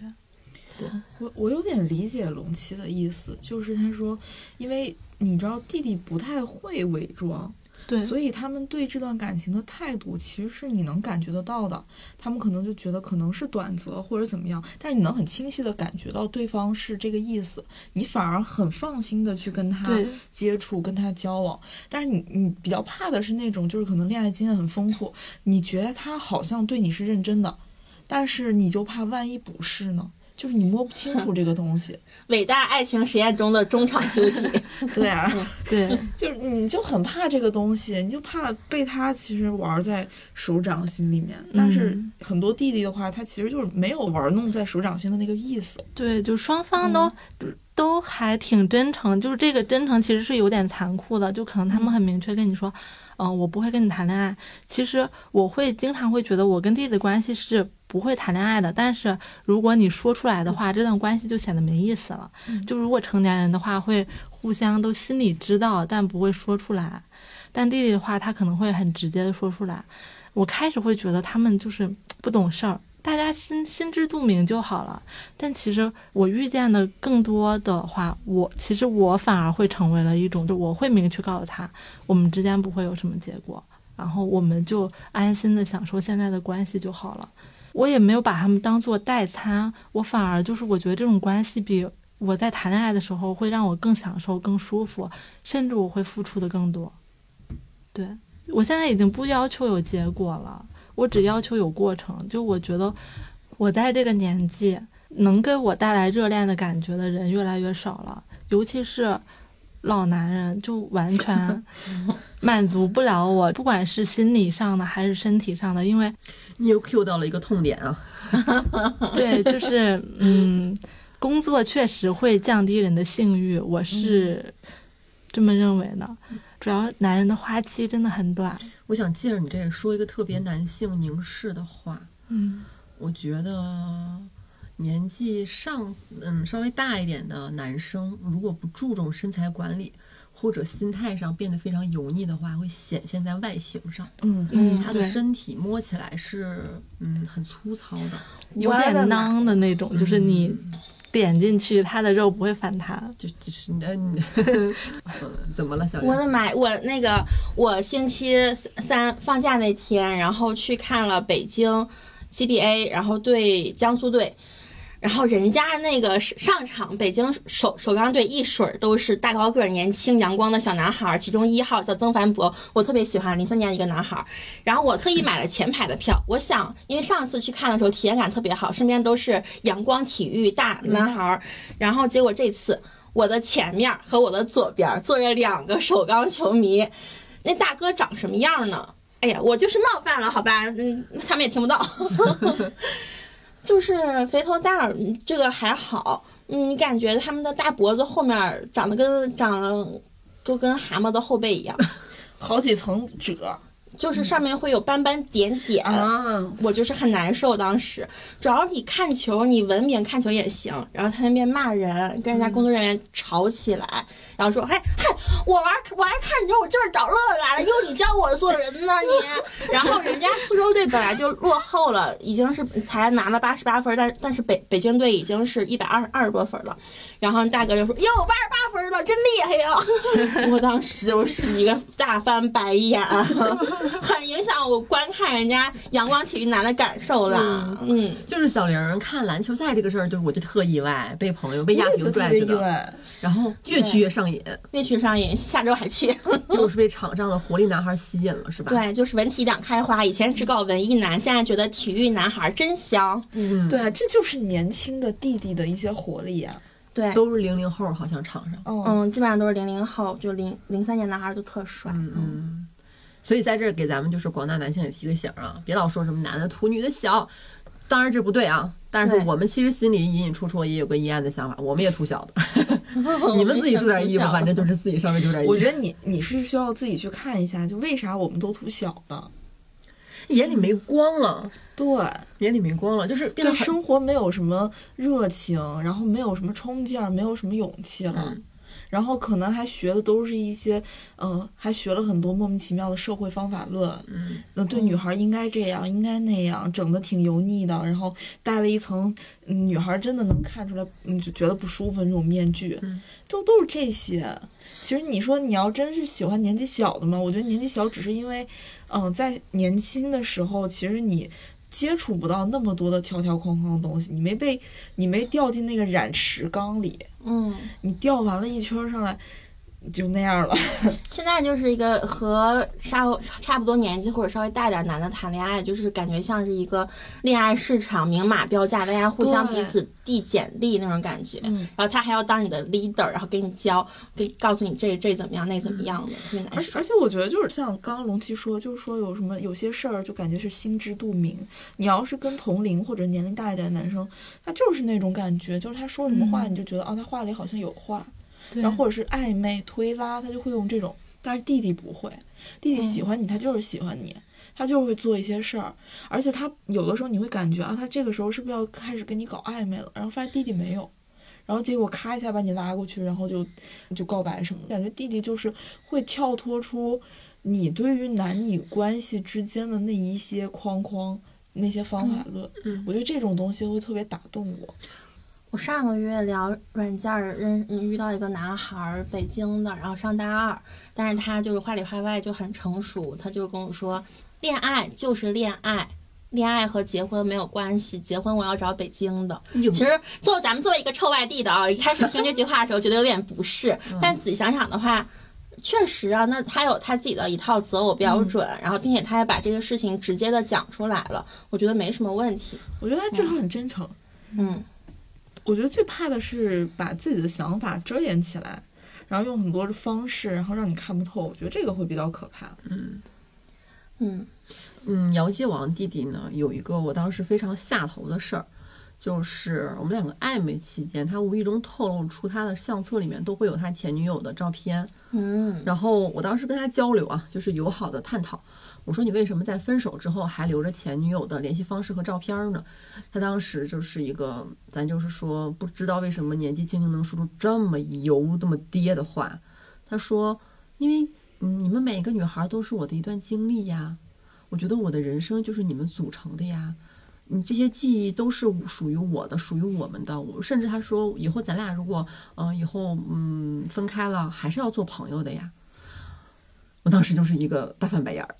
我我有点理解龙七的意思，就是他说，因为你知道弟弟不太会伪装。对，所以他们对这段感情的态度，其实是你能感觉得到的。他们可能就觉得可能是短则或者怎么样，但是你能很清晰的感觉到对方是这个意思，你反而很放心的去跟他接触、跟他交往。但是你你比较怕的是那种，就是可能恋爱经验很丰富，你觉得他好像对你是认真的，但是你就怕万一不是呢？就是你摸不清楚这个东西，伟大爱情实验中的中场休息。对啊，对，就是你就很怕这个东西，你就怕被他其实玩在手掌心里面。但是很多弟弟的话，他其实就是没有玩弄在手掌心的那个意思。对，就双方都都还挺真诚，就是这个真诚其实是有点残酷的，就可能他们很明确跟你说。嗯，我不会跟你谈恋爱。其实我会经常会觉得我跟弟弟的关系是不会谈恋爱的。但是如果你说出来的话，这段关系就显得没意思了。就如果成年人的话，会互相都心里知道，但不会说出来。但弟弟的话，他可能会很直接的说出来。我开始会觉得他们就是不懂事儿。大家心心知肚明就好了，但其实我遇见的更多的话，我其实我反而会成为了一种，就我会明确告诉他，我们之间不会有什么结果，然后我们就安心的享受现在的关系就好了。我也没有把他们当做代餐，我反而就是我觉得这种关系比我在谈恋爱的时候会让我更享受、更舒服，甚至我会付出的更多。对我现在已经不要求有结果了。我只要求有过程，就我觉得，我在这个年纪能给我带来热恋的感觉的人越来越少了，尤其是老男人，就完全满足不了我，不管是心理上的还是身体上的，因为你又 Q 到了一个痛点啊。对，就是嗯，工作确实会降低人的性欲，我是这么认为的。主要男人的花期真的很短。我想借着你这个说一个特别男性凝视的话。嗯，我觉得年纪上嗯稍微大一点的男生，如果不注重身材管理，或者心态上变得非常油腻的话，会显现在外形上。嗯嗯，他的身体摸起来是嗯很粗糙的，有点囊的那种，就是你。点进去，他的肉不会反弹，就就是嗯，怎么了，小我的妈！我那个我星期三放假那天，然后去看了北京 CBA，然后对江苏队。然后人家那个上场，北京首首钢队一水儿都是大高个儿、年轻阳光的小男孩儿，其中一号叫曾凡博，我特别喜欢零三年一个男孩儿。然后我特意买了前排的票，我想，因为上次去看的时候体验感特别好，身边都是阳光体育大男孩儿。然后结果这次我的前面和我的左边坐着两个首钢球迷，那大哥长什么样呢？哎呀，我就是冒犯了，好吧，嗯，他们也听不到。就是肥头大耳，这个还好。你感觉他们的大脖子后面长得跟长得，就跟蛤蟆的后背一样，好几层褶。就是上面会有斑斑点点，我就是很难受。当时，主要你看球，你文明看球也行。然后他那边骂人，跟人家工作人员吵起来，然后说：“嗨嗨，我玩我还看球，我就是找乐来了，用你教我做人呢你。”然后人家苏州队本来就落后了，已经是才拿了八十八分，但但是北北京队已经是一百二二十多分了。然后大哥就说：“哟，八十八分了，真厉害呀！我当时就是一个大翻白眼，很影响我观看人家阳光体育男的感受啦。嗯，就是小玲看篮球赛这个事儿，就是我就特意外，被朋友被亚平拽去的，然后越去越上瘾，越去上瘾，下周还去。就是被场上的活力男孩吸引了，是吧？，对，就是文体两开花，以前只搞文艺男，现在觉得体育男孩真香。嗯，对，这就是年轻的弟弟的一些活力啊。对，都是零零后，好像场上。嗯，嗯，基本上都是零零后，就零零三年男孩都特帅。嗯嗯，所以在这儿给咱们就是广大男性也提个醒啊，别老说什么男的土女的小，当然这不对啊。但是我们其实心里隐隐绰绰也有个阴暗的想法，我们也图小的，你们自己注点意吧，反正就是自己稍微注点意。我觉得你你是需要自己去看一下，就为啥我们都图小的。眼里没光了，对，眼里没光了，就是变得对生活没有什么热情，然后没有什么冲劲儿，没有什么勇气了。嗯然后可能还学的都是一些，嗯、还学了很多莫名其妙的社会方法论。嗯，那对女孩应该这样，应该那样，整的挺油腻的，然后戴了一层，嗯女孩真的能看出来，嗯，就觉得不舒服的那种面具，嗯都都是这些。其实你说你要真是喜欢年纪小的嘛，我觉得年纪小只是因为，嗯、在年轻的时候，其实你接触不到那么多的条条框框的东西，你没被你没掉进那个染池缸里，嗯，你钓完了一圈上来，就那样了。现在就是一个和差差不多年纪或者稍微大点男的谈恋爱，就是感觉像是一个恋爱市场明码标价，大家互相彼此递简历那种感觉。嗯然后他还要当你的 leader，然后给你教，给告诉你这这怎么样，那怎么样的，特别难受而而。且我觉得就是像刚刚龙七说，就是说有什么有些事儿就感觉是心知肚明。你要是跟同龄或者年龄大一点的男生，他就是那种感觉，就是他说什么话嗯你就觉得、哦，他话里好像有话，对然后或者是暧昧推拉，他就会用这种。但是弟弟不会，弟弟喜欢你，他就是喜欢你，他就会做一些事儿，而且他有的时候你会感觉啊，他这个时候是不是要开始跟你搞暧昧了？然后发现弟弟没有。然后结果咔一下把你拉过去，然后就就告白什么的，感觉弟弟就是会跳脱出你对于男女关系之间的那一些框框、那些方法论。嗯我觉得这种东西会特别打动我。我上个月聊软件儿认嗯遇到一个男孩儿，北京的，然后上大二，但是他就是话里话外就很成熟，他就跟我说，恋爱就是恋爱。恋爱和结婚没有关系，结婚我要找北京的。其实做咱们作为一个臭外地的啊，一开始听这句话的时候觉得有点不适，但仔细想想的话，确实啊，那他有他自己的一套择偶标准，然后并且他也把这个事情直接的讲出来了，我觉得没什么问题。我觉得他至少很真诚。嗯，我觉得最怕的是把自己的想法遮掩起来，然后用很多的方式，然后让你看不透。我觉得这个会比较可怕。嗯嗯嗯，姚继王弟弟呢有一个我当时非常下头的事儿，就是我们两个暧昧期间，他无意中透露出他的相册里面都会有他前女友的照片，嗯然后我当时跟他交流啊，就是友好的探讨。我说你为什么在分手之后还留着前女友的联系方式和照片呢？他当时就是一个，咱就是说不知道为什么年纪轻轻能说出这么油、这么爹的话。他说，因为嗯，你们每个女孩都是我的一段经历呀，我觉得我的人生就是你们组成的呀。你这些记忆都是属于我的，属于我们的。我甚至他说，以后咱俩如果嗯、以后嗯分开了，还是要做朋友的呀。我当时就是一个大翻白眼儿，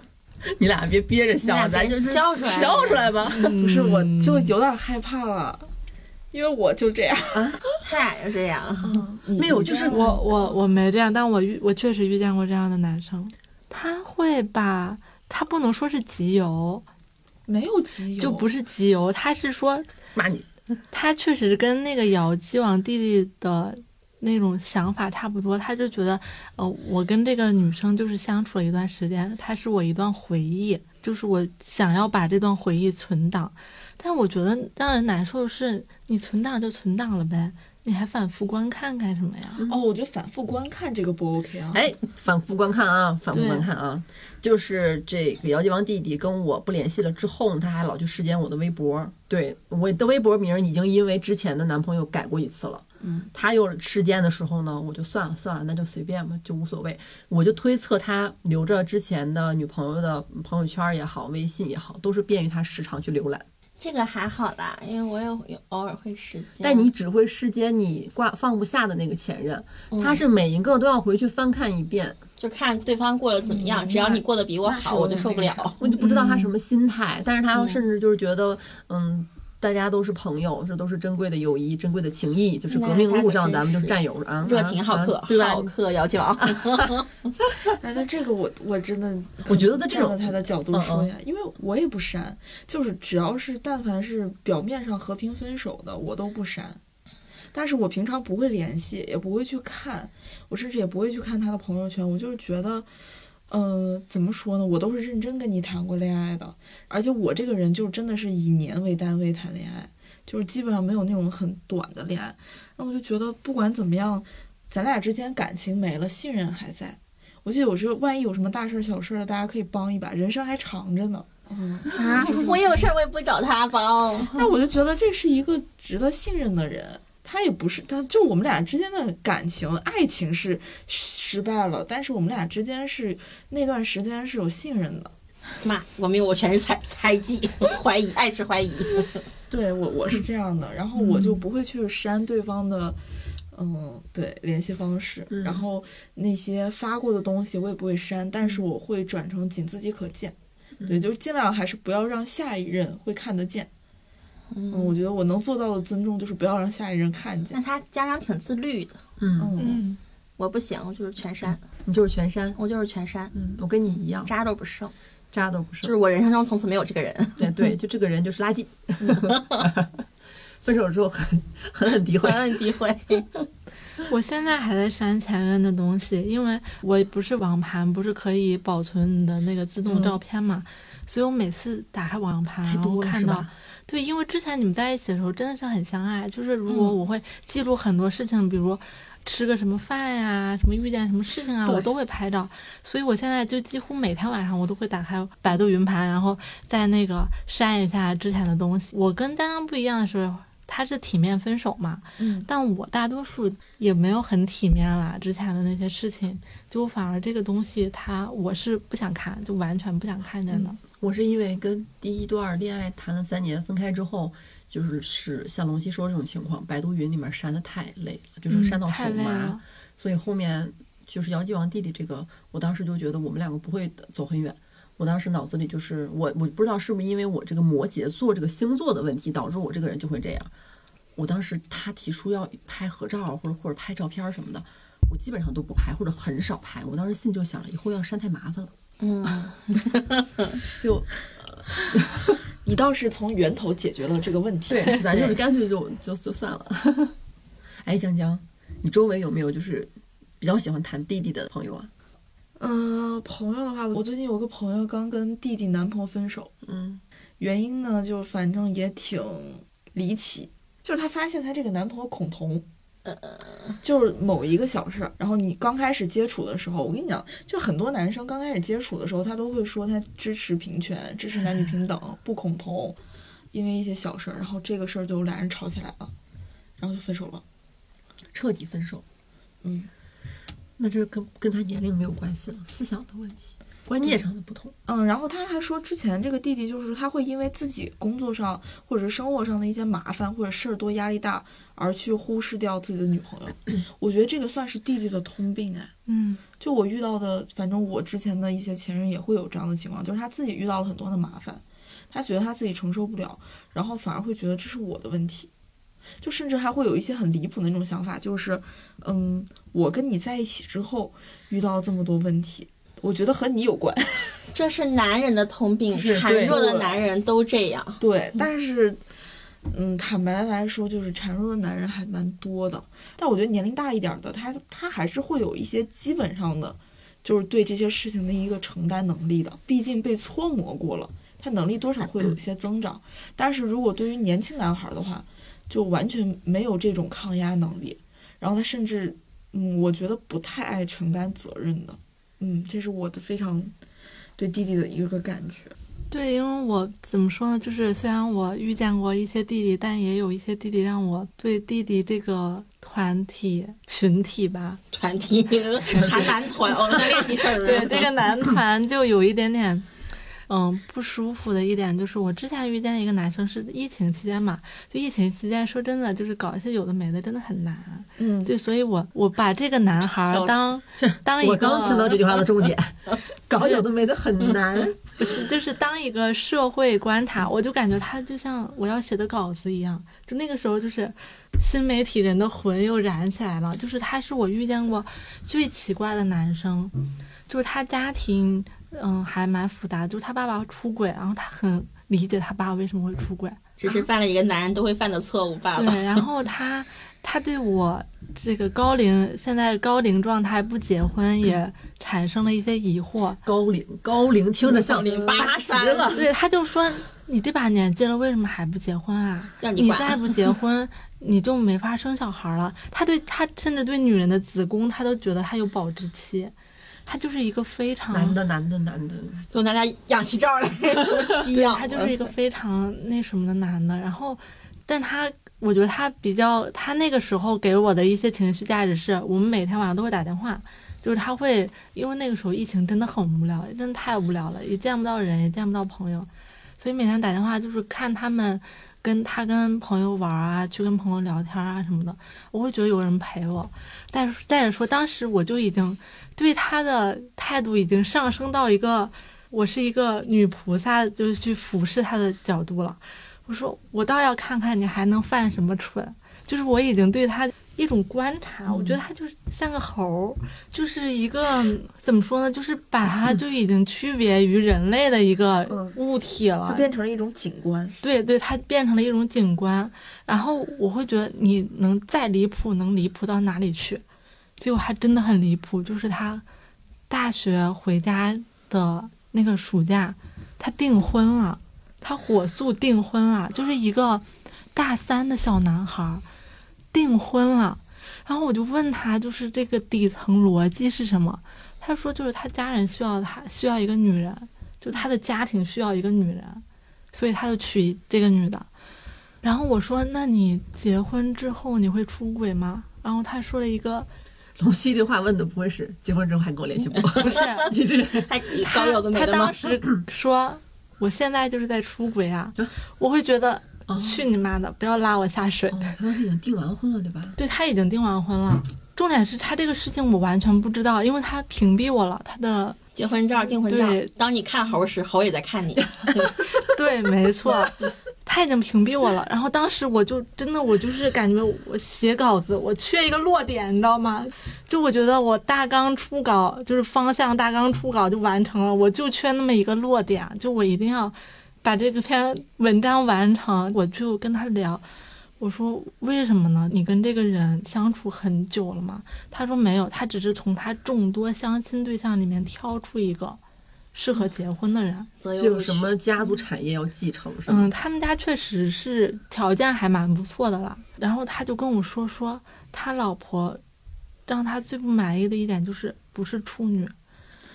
你俩别憋着笑，咱就笑出来笑出来吧。不是，我就有点害怕了，因为我就这样。他俩就这样。嗯，没有就是我我我没这样，但我遇我确实遇见过这样的男生，他会把他不能说是集邮，没有集邮，就不是集邮，他是说骂你，他确实跟那个姚基王弟弟的那种想法差不多，他就觉得，呃，我跟这个女生就是相处了一段时间，她是我一段回忆，就是我想要把这段回忆存档。但是我觉得让人难受的是，你存档就存档了呗，你还反复观看干什么呀？哦，我觉得反复观看这个不 OK 啊。哎，反复观看啊，反复观看啊。就是这个姚继王弟弟跟我不联系了之后呢，他还老去视奸我的微博。对我的微博名已经因为之前的男朋友改过一次了。嗯，他又事件的时候呢，我就算了算了，那就随便吧，就无所谓。我就推测他留着之前的女朋友的朋友圈也好，微信也好，都是便于他时常去浏览。这个还好啦，因为我有有偶尔会时间。但你只会世间你挂放不下的那个前任，他是每一个都要回去翻看一遍。就看对方过得怎么样，只要你过得比我好，我就受不了。我就不知道他什么心态，但是他甚至就是觉得，嗯，大家都是朋友，这都是珍贵的友谊、珍贵的情谊，就是革命路上咱们就是战友啊，热情好客，对吧？好客要交。哎，那这个我我真的，我觉得在这站在他的角度说呀，因为我也不删，就是只要是但凡是表面上和平分手的，我都不删。但是我平常不会联系，也不会去看，我甚至也不会去看他的朋友圈。我就是觉得，呃，怎么说呢？我都是认真跟你谈过恋爱的，而且我这个人就真的是以年为单位谈恋爱，就是基本上没有那种很短的恋爱。然后我就觉得，不管怎么样，咱俩之间感情没了，信任还在。我记得有时候万一有什么大事小事的，大家可以帮一把，人生还长着呢。嗯啊，我有事儿我也不找他帮。那我就觉得这是一个值得信任的人。他也不是，他就我们俩之间的感情、爱情是失败了，但是我们俩之间是那段时间是有信任的。妈，我没有，我全是猜猜忌、怀疑，爱是怀疑。对我，我是这样的，然后我就不会去删对方的，嗯，对联系方式，然后那些发过的东西我也不会删，但是我会转成仅自己可见。对，就尽量还是不要让下一任会看得见。嗯，我觉得我能做到的尊重就是不要让下一任看见。那他家长挺自律的。嗯嗯，我不行，我就是全删。你就是全删，我就是全删。嗯，我跟你一样，渣都不剩，渣都不剩。就是我人生中从此没有这个人。对对，就这个人就是垃圾。分手之后狠狠狠诋毁，狠狠诋毁。我现在还在删前任的东西，因为我不是网盘，不是可以保存你的那个自动照片嘛，所以我每次打开网盘，然后看到。对，因为之前你们在一起的时候真的是很相爱，就是如果我会记录很多事情，比如吃个什么饭呀，什么遇见什么事情啊，我都会拍照。所以我现在就几乎每天晚上我都会打开百度云盘，然后在那个删一下之前的东西。我跟丹丹不一样的是，他是体面分手嘛，嗯，但我大多数也没有很体面啦，之前的那些事情，就反而这个东西他我是不想看，就完全不想看见的。我是因为跟第一段恋爱谈了三年，分开之后，就是是像龙溪说这种情况，百度云里面删的太累了，就是删到手麻，所以后面就是姚继王弟弟这个，我当时就觉得我们两个不会走很远。我当时脑子里就是我，我不知道是不是因为我这个摩羯座这个星座的问题，导致我这个人就会这样。我当时他提出要拍合照或者或者拍照片什么的，我基本上都不拍或者很少拍。我当时心里就想了，以后要删太麻烦了。嗯，就，你倒是从源头解决了这个问题。对，咱就是干脆就就就算了。哎，江江，你周围有没有就是比较喜欢谈弟弟的朋友啊？嗯，朋友的话，我最近有个朋友刚跟弟弟男朋友分手。嗯，原因呢，就反正也挺离奇，就是她发现她这个男朋友恐同。呃，就是某一个小事儿，然后你刚开始接触的时候，我跟你讲，就很多男生刚开始接触的时候，他都会说他支持平权，支持男女平等，不恐同，因为一些小事儿，然后这个事儿就俩人吵起来了，然后就分手了，彻底分手。嗯，那这跟跟他年龄没有关系了，思想的问题。观念上的不同，嗯，然后他还说，之前这个弟弟就是他会因为自己工作上或者是生活上的一些麻烦或者事儿多压力大，而去忽视掉自己的女朋友。我觉得这个算是弟弟的通病哎。嗯，就我遇到的，反正我之前的一些前任也会有这样的情况，就是他自己遇到了很多的麻烦，他觉得他自己承受不了，然后反而会觉得这是我的问题，就甚至还会有一些很离谱的那种想法，就是，嗯，我跟你在一起之后遇到这么多问题。我觉得和你有关，这是男人的通病，孱弱的男人都这样。对，但是，嗯，坦白来说，就是孱弱的男人还蛮多的。但我觉得年龄大一点的，他他还是会有一些基本上的，就是对这些事情的一个承担能力的。毕竟被搓磨过了，他能力多少会有一些增长。但是如果对于年轻男孩的话，就完全没有这种抗压能力，然后他甚至，嗯，我觉得不太爱承担责任的。嗯，这是我的非常对弟弟的一个感觉。对，因为我怎么说呢？就是虽然我遇见过一些弟弟，但也有一些弟弟让我对弟弟这个团体群体吧，团体 还男团，我们在练习事儿。对，这个男团就有一点点嗯不舒服的一点就是，我之前遇见一个男生是疫情期间嘛，就疫情期间说真的就是搞一些有的没的真的很难。嗯，对，所以我我把这个男孩当 当一个我刚听到这句话的重点，搞有的没的很难。不是，就是当一个社会观察，我就感觉他就像我要写的稿子一样，就那个时候就是新媒体人的魂又燃起来了，就是他是我遇见过最奇怪的男生，就是他家庭嗯还蛮复杂，就是他爸爸出轨，然后他很理解他爸为什么会出轨，只是犯了一个男人都会犯的错误罢了。对，然后他 他对我这个高龄现在高龄状态不结婚也产生了一些疑惑，高龄高龄听着像八十83了，对，他就说你这把年纪了，为什么还不结婚啊？让你管你再不结 婚，你就没法生小孩了。他对他甚至对女人的子宫，他都觉得他有保质期。他就是一个非常男的男的男的，给我拿点氧气罩来，吸对氧。他就是一个非常那什么的男的。然后，但他我觉得他比较，他那个时候给我的一些情绪价值是，我们每天晚上都会打电话，就是他会，因为那个时候疫情真的很无聊，真的太无聊了，也见不到人，也见不到朋友，所以每天打电话就是看他们。跟他跟朋友玩啊，去跟朋友聊天啊什么的，我会觉得有人陪我。再再者说，当时我就已经对他的态度已经上升到一个我是一个女菩萨，就是去俯视他的角度了。我说我倒要看看你还能犯什么蠢，就是我已经对他一种观察，我觉得他就是像个猴儿，就是一个怎么说呢，就是把他就已经区别于人类的一个嗯物体了。它变成了一种景观。对对，它变成了一种景观，然后我会觉得你能再离谱，能离谱到哪里去？结果还真的很离谱，就是他大学回家的那个暑假，他订婚了，他火速订婚了，就是一个大三的小男孩订婚了。然后我就问他，就是这个底层逻辑是什么？他说就是他家人需要他需要一个女人，就他的家庭需要一个女人。所以他就娶这个女的。然后我说：“那你结婚之后你会出轨吗？”然后他说了一个龙溪这话问的不会是结婚之后还跟我联系不？不是，你这人还他高有的没他的吗当？时说：“我现在就是在出轨啊啊！”我会觉得哦去你妈的，不要拉我下水。哦，他当时已经订完婚了，对吧？对他已经订完婚了。重点是他这个事情我完全不知道，因为他屏蔽我了。他的结婚照、订婚照，当你看猴时，猴也在看你。对，没错，他已经屏蔽我了。然后当时我就真的，我就是感觉我写稿子，我缺一个落点，你知道吗？就我觉得我大纲初稿就是方向大纲初稿就完成了，我就缺那么一个落点，就我一定要把这个篇文章完成。我就跟他聊，我说为什么呢？你跟这个人相处很久了吗？他说没有，他只是从他众多相亲对象里面挑出一个适合结婚的人。就有什么家族产业要继承是吗？嗯，他们家确实是条件还蛮不错的了。然后他就跟我说，说他老婆让他最不满意的一点就是不是处女。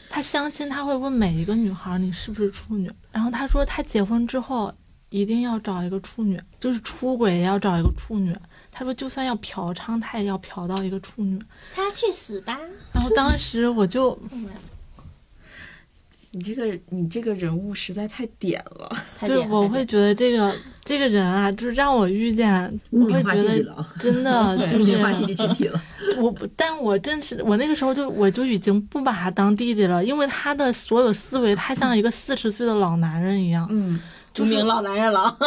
他相亲他会问每一个女孩你是不是处女，然后他说他结婚之后一定要找一个处女，就是出轨也要找一个处女。他说就算要嫖娼，他也要嫖到一个处女。他去死吧！然后当时我就你这个你这个人物实在太点了，对我会觉得这个这个人啊，就是让我遇见，我会觉得真的 就是化弟弟群体了。我不，但我真是我那个时候就我就已经不把他当弟弟了，因为他的所有思维，他像一个四十岁的老男人一样。嗯，就是著名老男人了。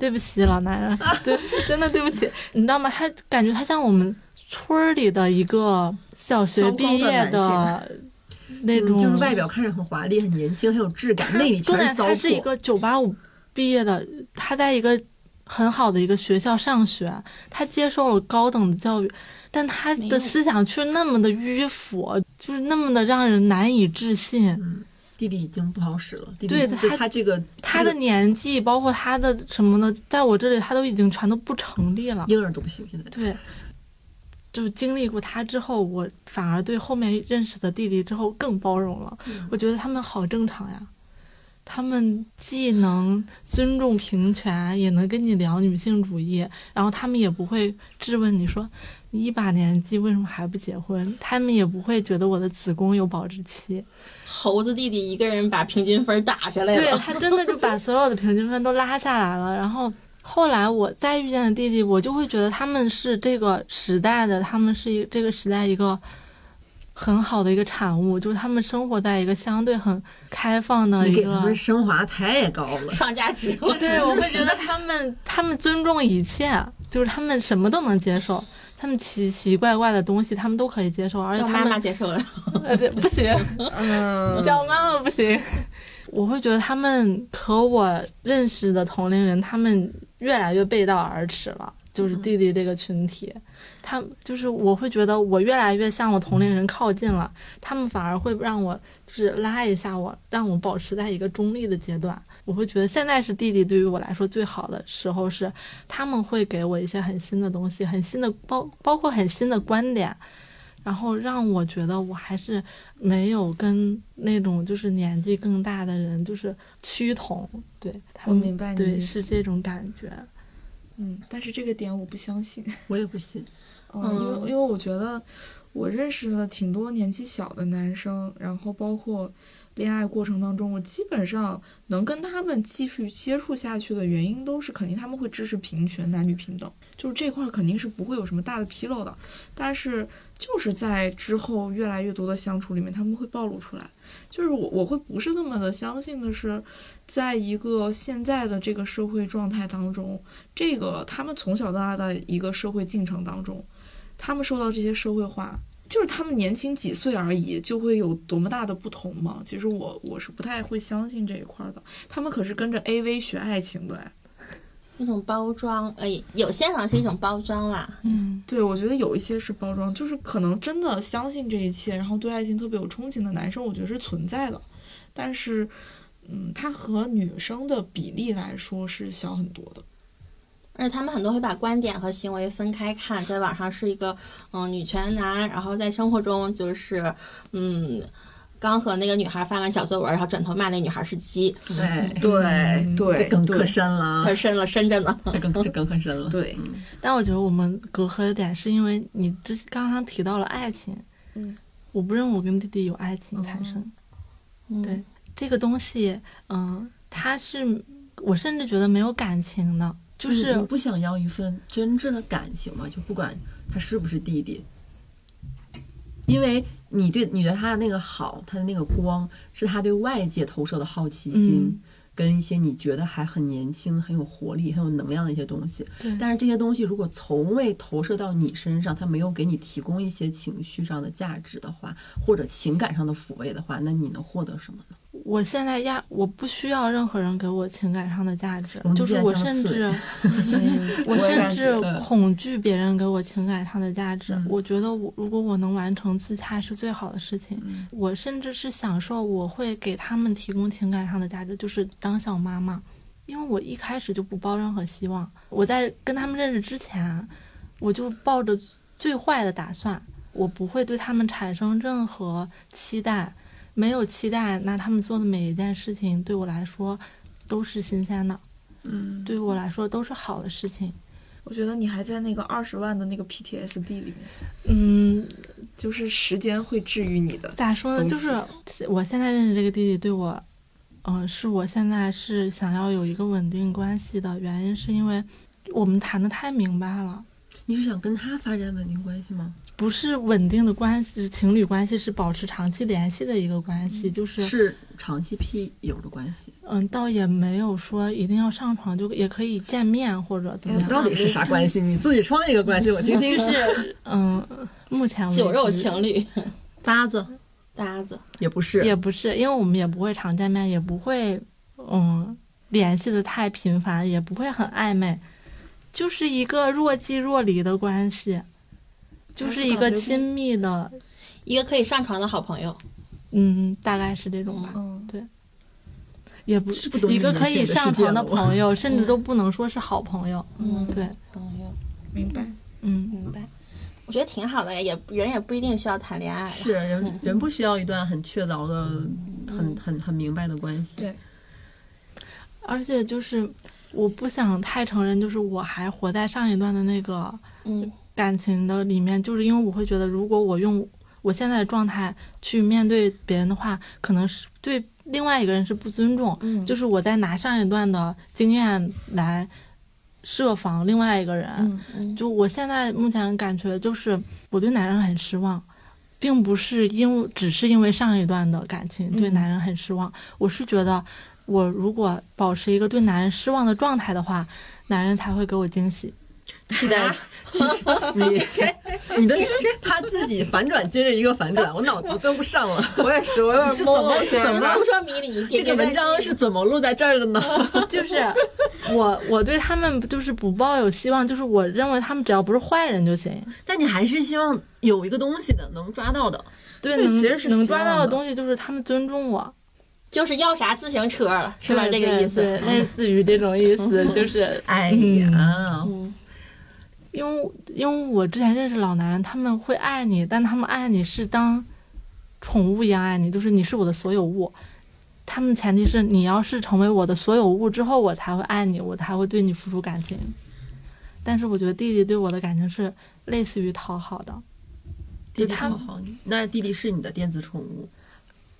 对不起，老男人，对，真的对不起，你知道吗？他感觉他像我们村里的一个小学毕业的那种，嗯就是外表看着很华丽、很年轻、很有质感，内里重点全是糟粕。他是一个九八五毕业的，他在一个很好的一个学校上学，他接受了高等的教育，但他的思想却那么的迂腐，就是那么的让人难以置信。弟弟已经不好使了。弟弟对对他他这个他的年纪，包括他的什么呢，在我这里他都已经全都不成立了。婴儿都不行，现在对，就经历过他之后，我反而对后面认识的弟弟之后更包容了。我觉得他们好正常呀，他们既能尊重平权，也能跟你聊女性主义，然后他们也不会质问你说你一把年纪为什么还不结婚，他们也不会觉得我的子宫有保质期。猴子弟弟一个人把平均分打下来对。他真的就把所有的平均分都拉下来了。然后后来我再遇见的弟弟，我就会觉得他们是这个时代的，他们是一这个时代一个很好的一个产物，就是他们生活在一个相对很开放的一个你给他们。升华太高了。上价值，对，我会觉得他们他们尊重一切，就是他们什么都能接受，他们奇奇怪怪的东西他们都可以接受，而且他们妈接受了。不行，嗯，叫妈妈不行。我会觉得他们和我认识的同龄人，他们越来越背道而驰了。就是弟弟这个群体，他就是我会觉得我越来越向我同龄人靠近了，他们反而会让我就是拉一下我，让我保持在一个中立的阶段。我会觉得现在是弟弟对于我来说最好的时候是，他们会给我一些很新的东西，很新的包包括很新的观点，然后让我觉得我还是没有跟那种就是年纪更大的人就是趋同，对他们我明白你对是这种感觉。嗯，但是这个点我不相信。我也不信。嗯，因为因为我觉得我认识了挺多年纪小的男生，然后包括恋爱过程当中，我基本上能跟他们继续接触下去的原因，都是肯定他们会支持平权、男女平等，就是这块肯定是不会有什么大的纰漏的。但是就是在之后越来越多的相处里面，他们会暴露出来。就是我我会不是那么的相信的是，在一个现在的这个社会状态当中，这个他们从小到大的一个社会进程当中，他们受到这些社会化，就是他们年轻几岁而已，就会有多么大的不同吗？其实我我是不太会相信这一块的。他们可是跟着 AV 学爱情的哎。一种包装，呃，有些可能是一种包装啦。嗯，对，我觉得有一些是包装，就是可能真的相信这一切，然后对爱情特别有憧憬的男生，我觉得是存在的。但是，嗯，他和女生的比例来说是小很多的。而且他们很多会把观点和行为分开看，在网上是一个嗯女权男，然后在生活中就是嗯。刚和那个女孩发完小作文，然后转头骂那女孩是鸡，对。对对这梗可深了可，深了，深着呢。这梗这梗可深了。对，但我觉得我们隔阂的点是因为你之刚刚提到了爱情，嗯，我不认为我跟弟弟有爱情产生。嗯。对这个东西，嗯、它是我甚至觉得没有感情的，就就是我不想要一份真正的感情嘛？就不管他是不是弟弟，因为你对你对他的那个好，他的那个光，是他对外界投射的好奇心。嗯跟一些你觉得还很年轻、很有活力、很有能量的一些东西，对但是这些东西如果从未投射到你身上，他没有给你提供一些情绪上的价值的话，或者情感上的抚慰的话，那你能获得什么呢？我现在压我不需要任何人给我情感上的价值就是我甚至嗯 我甚至恐惧别人给我情感上的价值。嗯我觉得我如果我能完成自洽是最好的事情。嗯我甚至是享受我会给他们提供情感上的价值，就是当小妈妈，因为我一开始就不抱任何希望。我在跟他们认识之前，我就抱着最坏的打算，我不会对他们产生任何期待。没有期待，那他们做的每一件事情对我来说都是新鲜的，嗯，对于我来说都是好的事情。我觉得你还在那个二十万的那个 PTSD 里面，嗯，就是时间会治愈你的。咋说呢？就是我现在认识这个弟弟，对我，嗯、是我现在是想要有一个稳定关系的原因，是因为我们谈的太明白了。你是想跟他发展稳定关系吗？不是稳定的关系，情侣关系是保持长期联系的一个关系，就是是长期屁友的关系？嗯，倒也没有说一定要上床，就也可以见面或者怎么样。到底是啥关系？你自己创一个关系，我听听。就是嗯，目前为止酒肉情侣搭子搭子，也不是，也不是，因为我们也不会常见面，也不会嗯联系的太频繁，也不会很暧昧，就是一个若即若离的关系，就是一个亲密的，一个可以上床的好朋友。嗯，大概是这种吧。嗯，也不是不懂一个可以上床的朋友，甚至都不能说是好朋友。嗯，对，朋友，明白。嗯，明白。我觉得挺好的呀，也人也不一定需要谈恋爱了。是人人不需要一段很确凿的、很很很明白的关系。对而且就是我不想太承认，就是我还活在上一段的那个嗯感情的里面，就是因为我会觉得，如果我用我现在的状态去面对别人的话，可能是对另外一个人是不尊重。嗯就是我在拿上一段的经验来设防另外一个人。嗯嗯就我现在目前感觉，就是我对男人很失望，并不是因为只是因为上一段的感情对嗯男人很失望，我是觉得我如果保持一个对男人失望的状态的话，男人才会给我惊喜。期待。其实 你你的他自己反转接着一个反转，我脑子跟不上了。我也是，我有点懵了怎么不说迷离，这个文章是怎么录在这儿的呢？就是我我对他们就是不抱有希望，就是我认为他们只要不是坏人就行。但你还是希望有一个东西的，能抓到的。对，能其实是能抓到的东西就是他们尊重我，就是要啥自行车了，是吧？对这个意思。对，类似于这种意思，就是哎嗯呀，嗯因为因为我之前认识老男人，他们会爱你，但他们爱你是当宠物一样爱你，就是你是我的所有物。他们前提是你要是成为我的所有物之后，我才会爱你，我才会对你付出感情。但是我觉得弟弟对我的感情是类似于讨好的，弟弟讨好好你，那弟弟是你的电子宠物。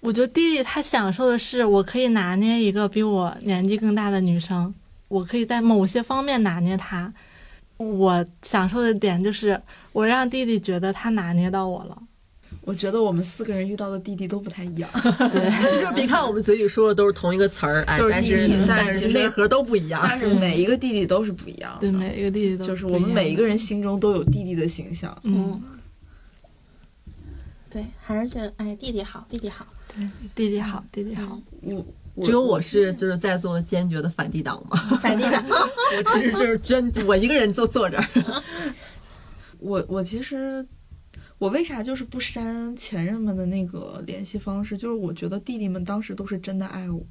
我觉得弟弟他享受的是我可以拿捏一个比我年纪更大的女生，我可以在某些方面拿捏她。我享受的点就是我让弟弟觉得他拿捏到我了。我觉得我们四个人遇到的弟弟都不太一样。对，这就是别看我们嘴里说的都是同一个词儿，哎，都是但是弟弟但是内核都不一样。但是每一个弟弟都是不一样的，对，每一个弟弟都就是我们每一个人心中都有弟弟的形象。嗯，对，还是觉得哎，弟弟好，弟弟好。对，弟弟好，弟弟好。我只有我是就是在座坚决的反帝党嘛，反帝党，我其实就是真我一个人就坐这儿。我我其实我为啥就是不删前任们的那个联系方式？就是我觉得弟弟们当时都是真的爱我，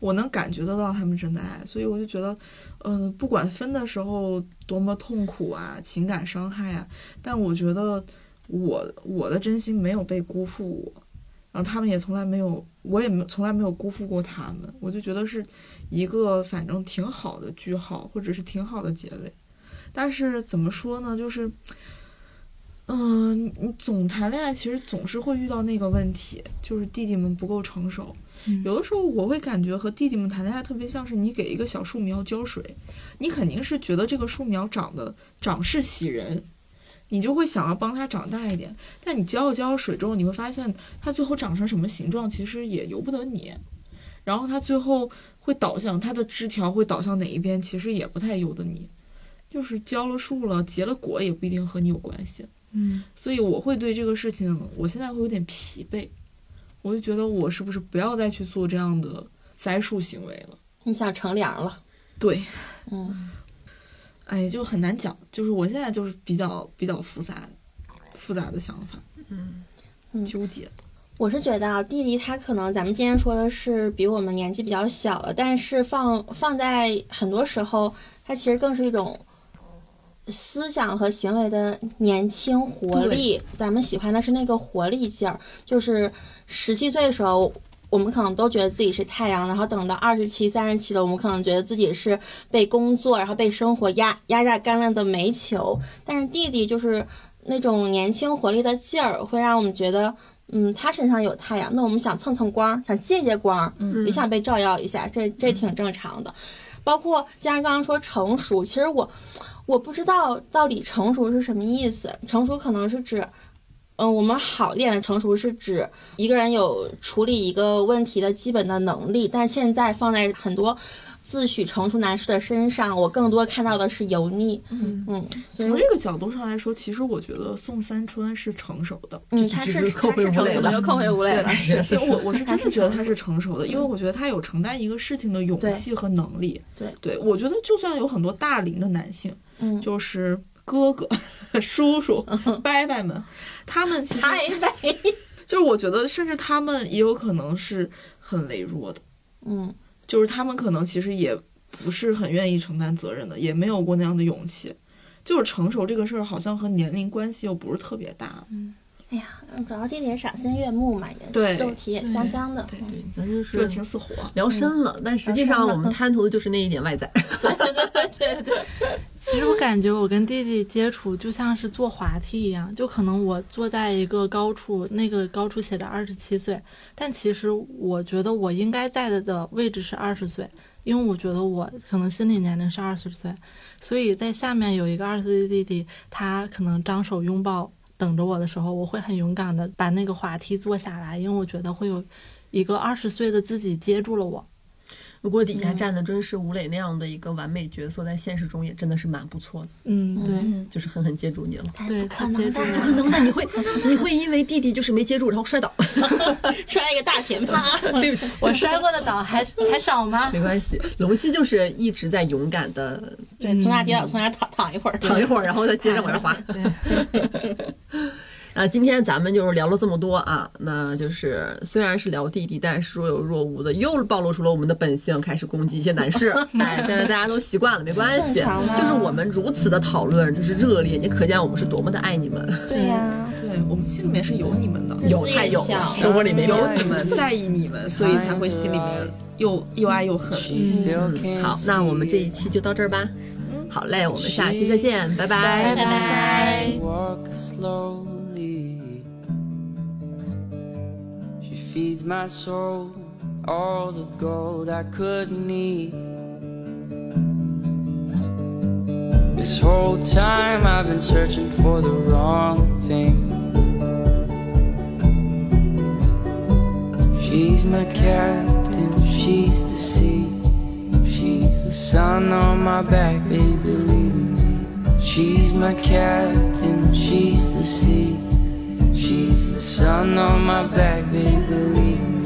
我能感觉得到他们真的爱，所以我就觉得，嗯、不管分的时候多么痛苦啊，情感伤害啊，但我觉得我我的真心没有被辜负我，然后他们也从来没有，我也没从来没有辜负过他们，我就觉得是一个反正挺好的句号，或者是挺好的结尾。但是怎么说呢，就是，嗯、你你总谈恋爱，其实总是会遇到那个问题，就是弟弟们不够成熟。嗯有的时候我会感觉和弟弟们谈恋爱特别像是你给一个小树苗浇水，你肯定是觉得这个树苗长得长势喜人，你就会想要帮它长大一点。但你浇了浇了水之后，你会发现它最后长成什么形状，其实也由不得你。然后它最后会倒向它的枝条会倒向哪一边，其实也不太由得你。就是浇了树了，结了果，也不一定和你有关系。嗯，所以我会对这个事情，我现在会有点疲惫，我就觉得我是不是不要再去做这样的栽树行为了？你想乘凉了？对，嗯，哎，就很难讲，就是我现在就是比较比较复杂复杂的想法，嗯，嗯纠结。我是觉得啊，弟弟他可能咱们今天说的是比我们年纪比较小了，但是放放在很多时候，他其实更是一种思想和行为的年轻活力。咱们喜欢的是那个活力劲儿，就是十七岁的时候。我们可能都觉得自己是太阳，然后等到二十七、三十七了，我们可能觉得自己是被工作，然后被生活压压榨干了的煤球。但是弟弟就是那种年轻活力的劲儿，会让我们觉得，嗯，他身上有太阳，那我们想蹭蹭光，想借借光，嗯也想被照耀一下，这这挺正常的。包括既然刚刚说成熟，其实我我不知道到底成熟是什么意思。成熟可能是指，嗯，我们好一点的成熟是指一个人有处理一个问题的基本的能力，但现在放在很多自诩成熟男士的身上，我更多看到的是油腻。嗯嗯，从这个角度上来说，其实我觉得宋三春是成熟的。嗯，他是他是成熟的，吴磊了就扣回吴磊了。是对 我我是真的觉得他他是成熟的，因为我觉得他有承担一个事情的勇气和能力。对对，我觉得就算有很多大龄的男性，嗯，就是哥哥、叔叔、伯伯们，他们其实。就是我觉得，甚至他们也有可能是很羸弱的，嗯就是他们可能其实也不是很愿意承担责任的，也没有过那样的勇气。就是成熟这个事儿，好像和年龄关系又不是特别大。哎呀，主要弟弟赏心悦目嘛，也对肉体也香香的。对对，咱就是热情似火。聊深了，但实际上我们贪图的就是那一点外在。对对对，其实我感觉我跟弟弟接触就像是坐滑梯一样，就可能我坐在一个高处，那个高处写着二十七岁，但其实我觉得我应该在的的位置是二十岁，因为我觉得我可能心理年龄是二十岁，所以在下面有一个二十岁的弟弟，他可能张手拥抱等着我的时候，我会很勇敢的把那个滑梯坐下来，因为我觉得会有一个二十岁的自己接住了我。如果底下站的真是吴磊那样的一个完美角色，在现实中也真的是蛮不错的，嗯，对。嗯，就是狠狠接住你了。对哎不可能的，不可能的，你会你会因为弟弟就是没接住，然后摔倒。摔一个大前趴。对不起，我摔过的倒还还少吗？没关系。龙溪就是一直在勇敢的对，从哪跌倒从哪躺躺一会儿。躺一会儿，然后再接着往上滑。对，啊，今天咱们就是聊了这么多啊，那就是虽然是聊弟弟，但是若有若无的又暴露出了我们的本性，开始攻击一些男士。哎，现在大家都习惯了，没关系。就是我们如此的讨论，就是热烈，你可见我们是多么的爱你们。对呀，对我们心里面是有你们的，有太有了，生活里面有有你们在意你们，所以才会心里面又又爱又恨。好，那我们这一期就到这儿吧。好嘞，我们下期再见，拜拜。拜拜。Feeds my soul all the gold I could need. This whole time I've been searching for the wrong thing. She's my captain, she's the sea. She's the sun on my back, baby, believe me. She's my captain, she's the sea. She's the sun on my back, baby, believe me.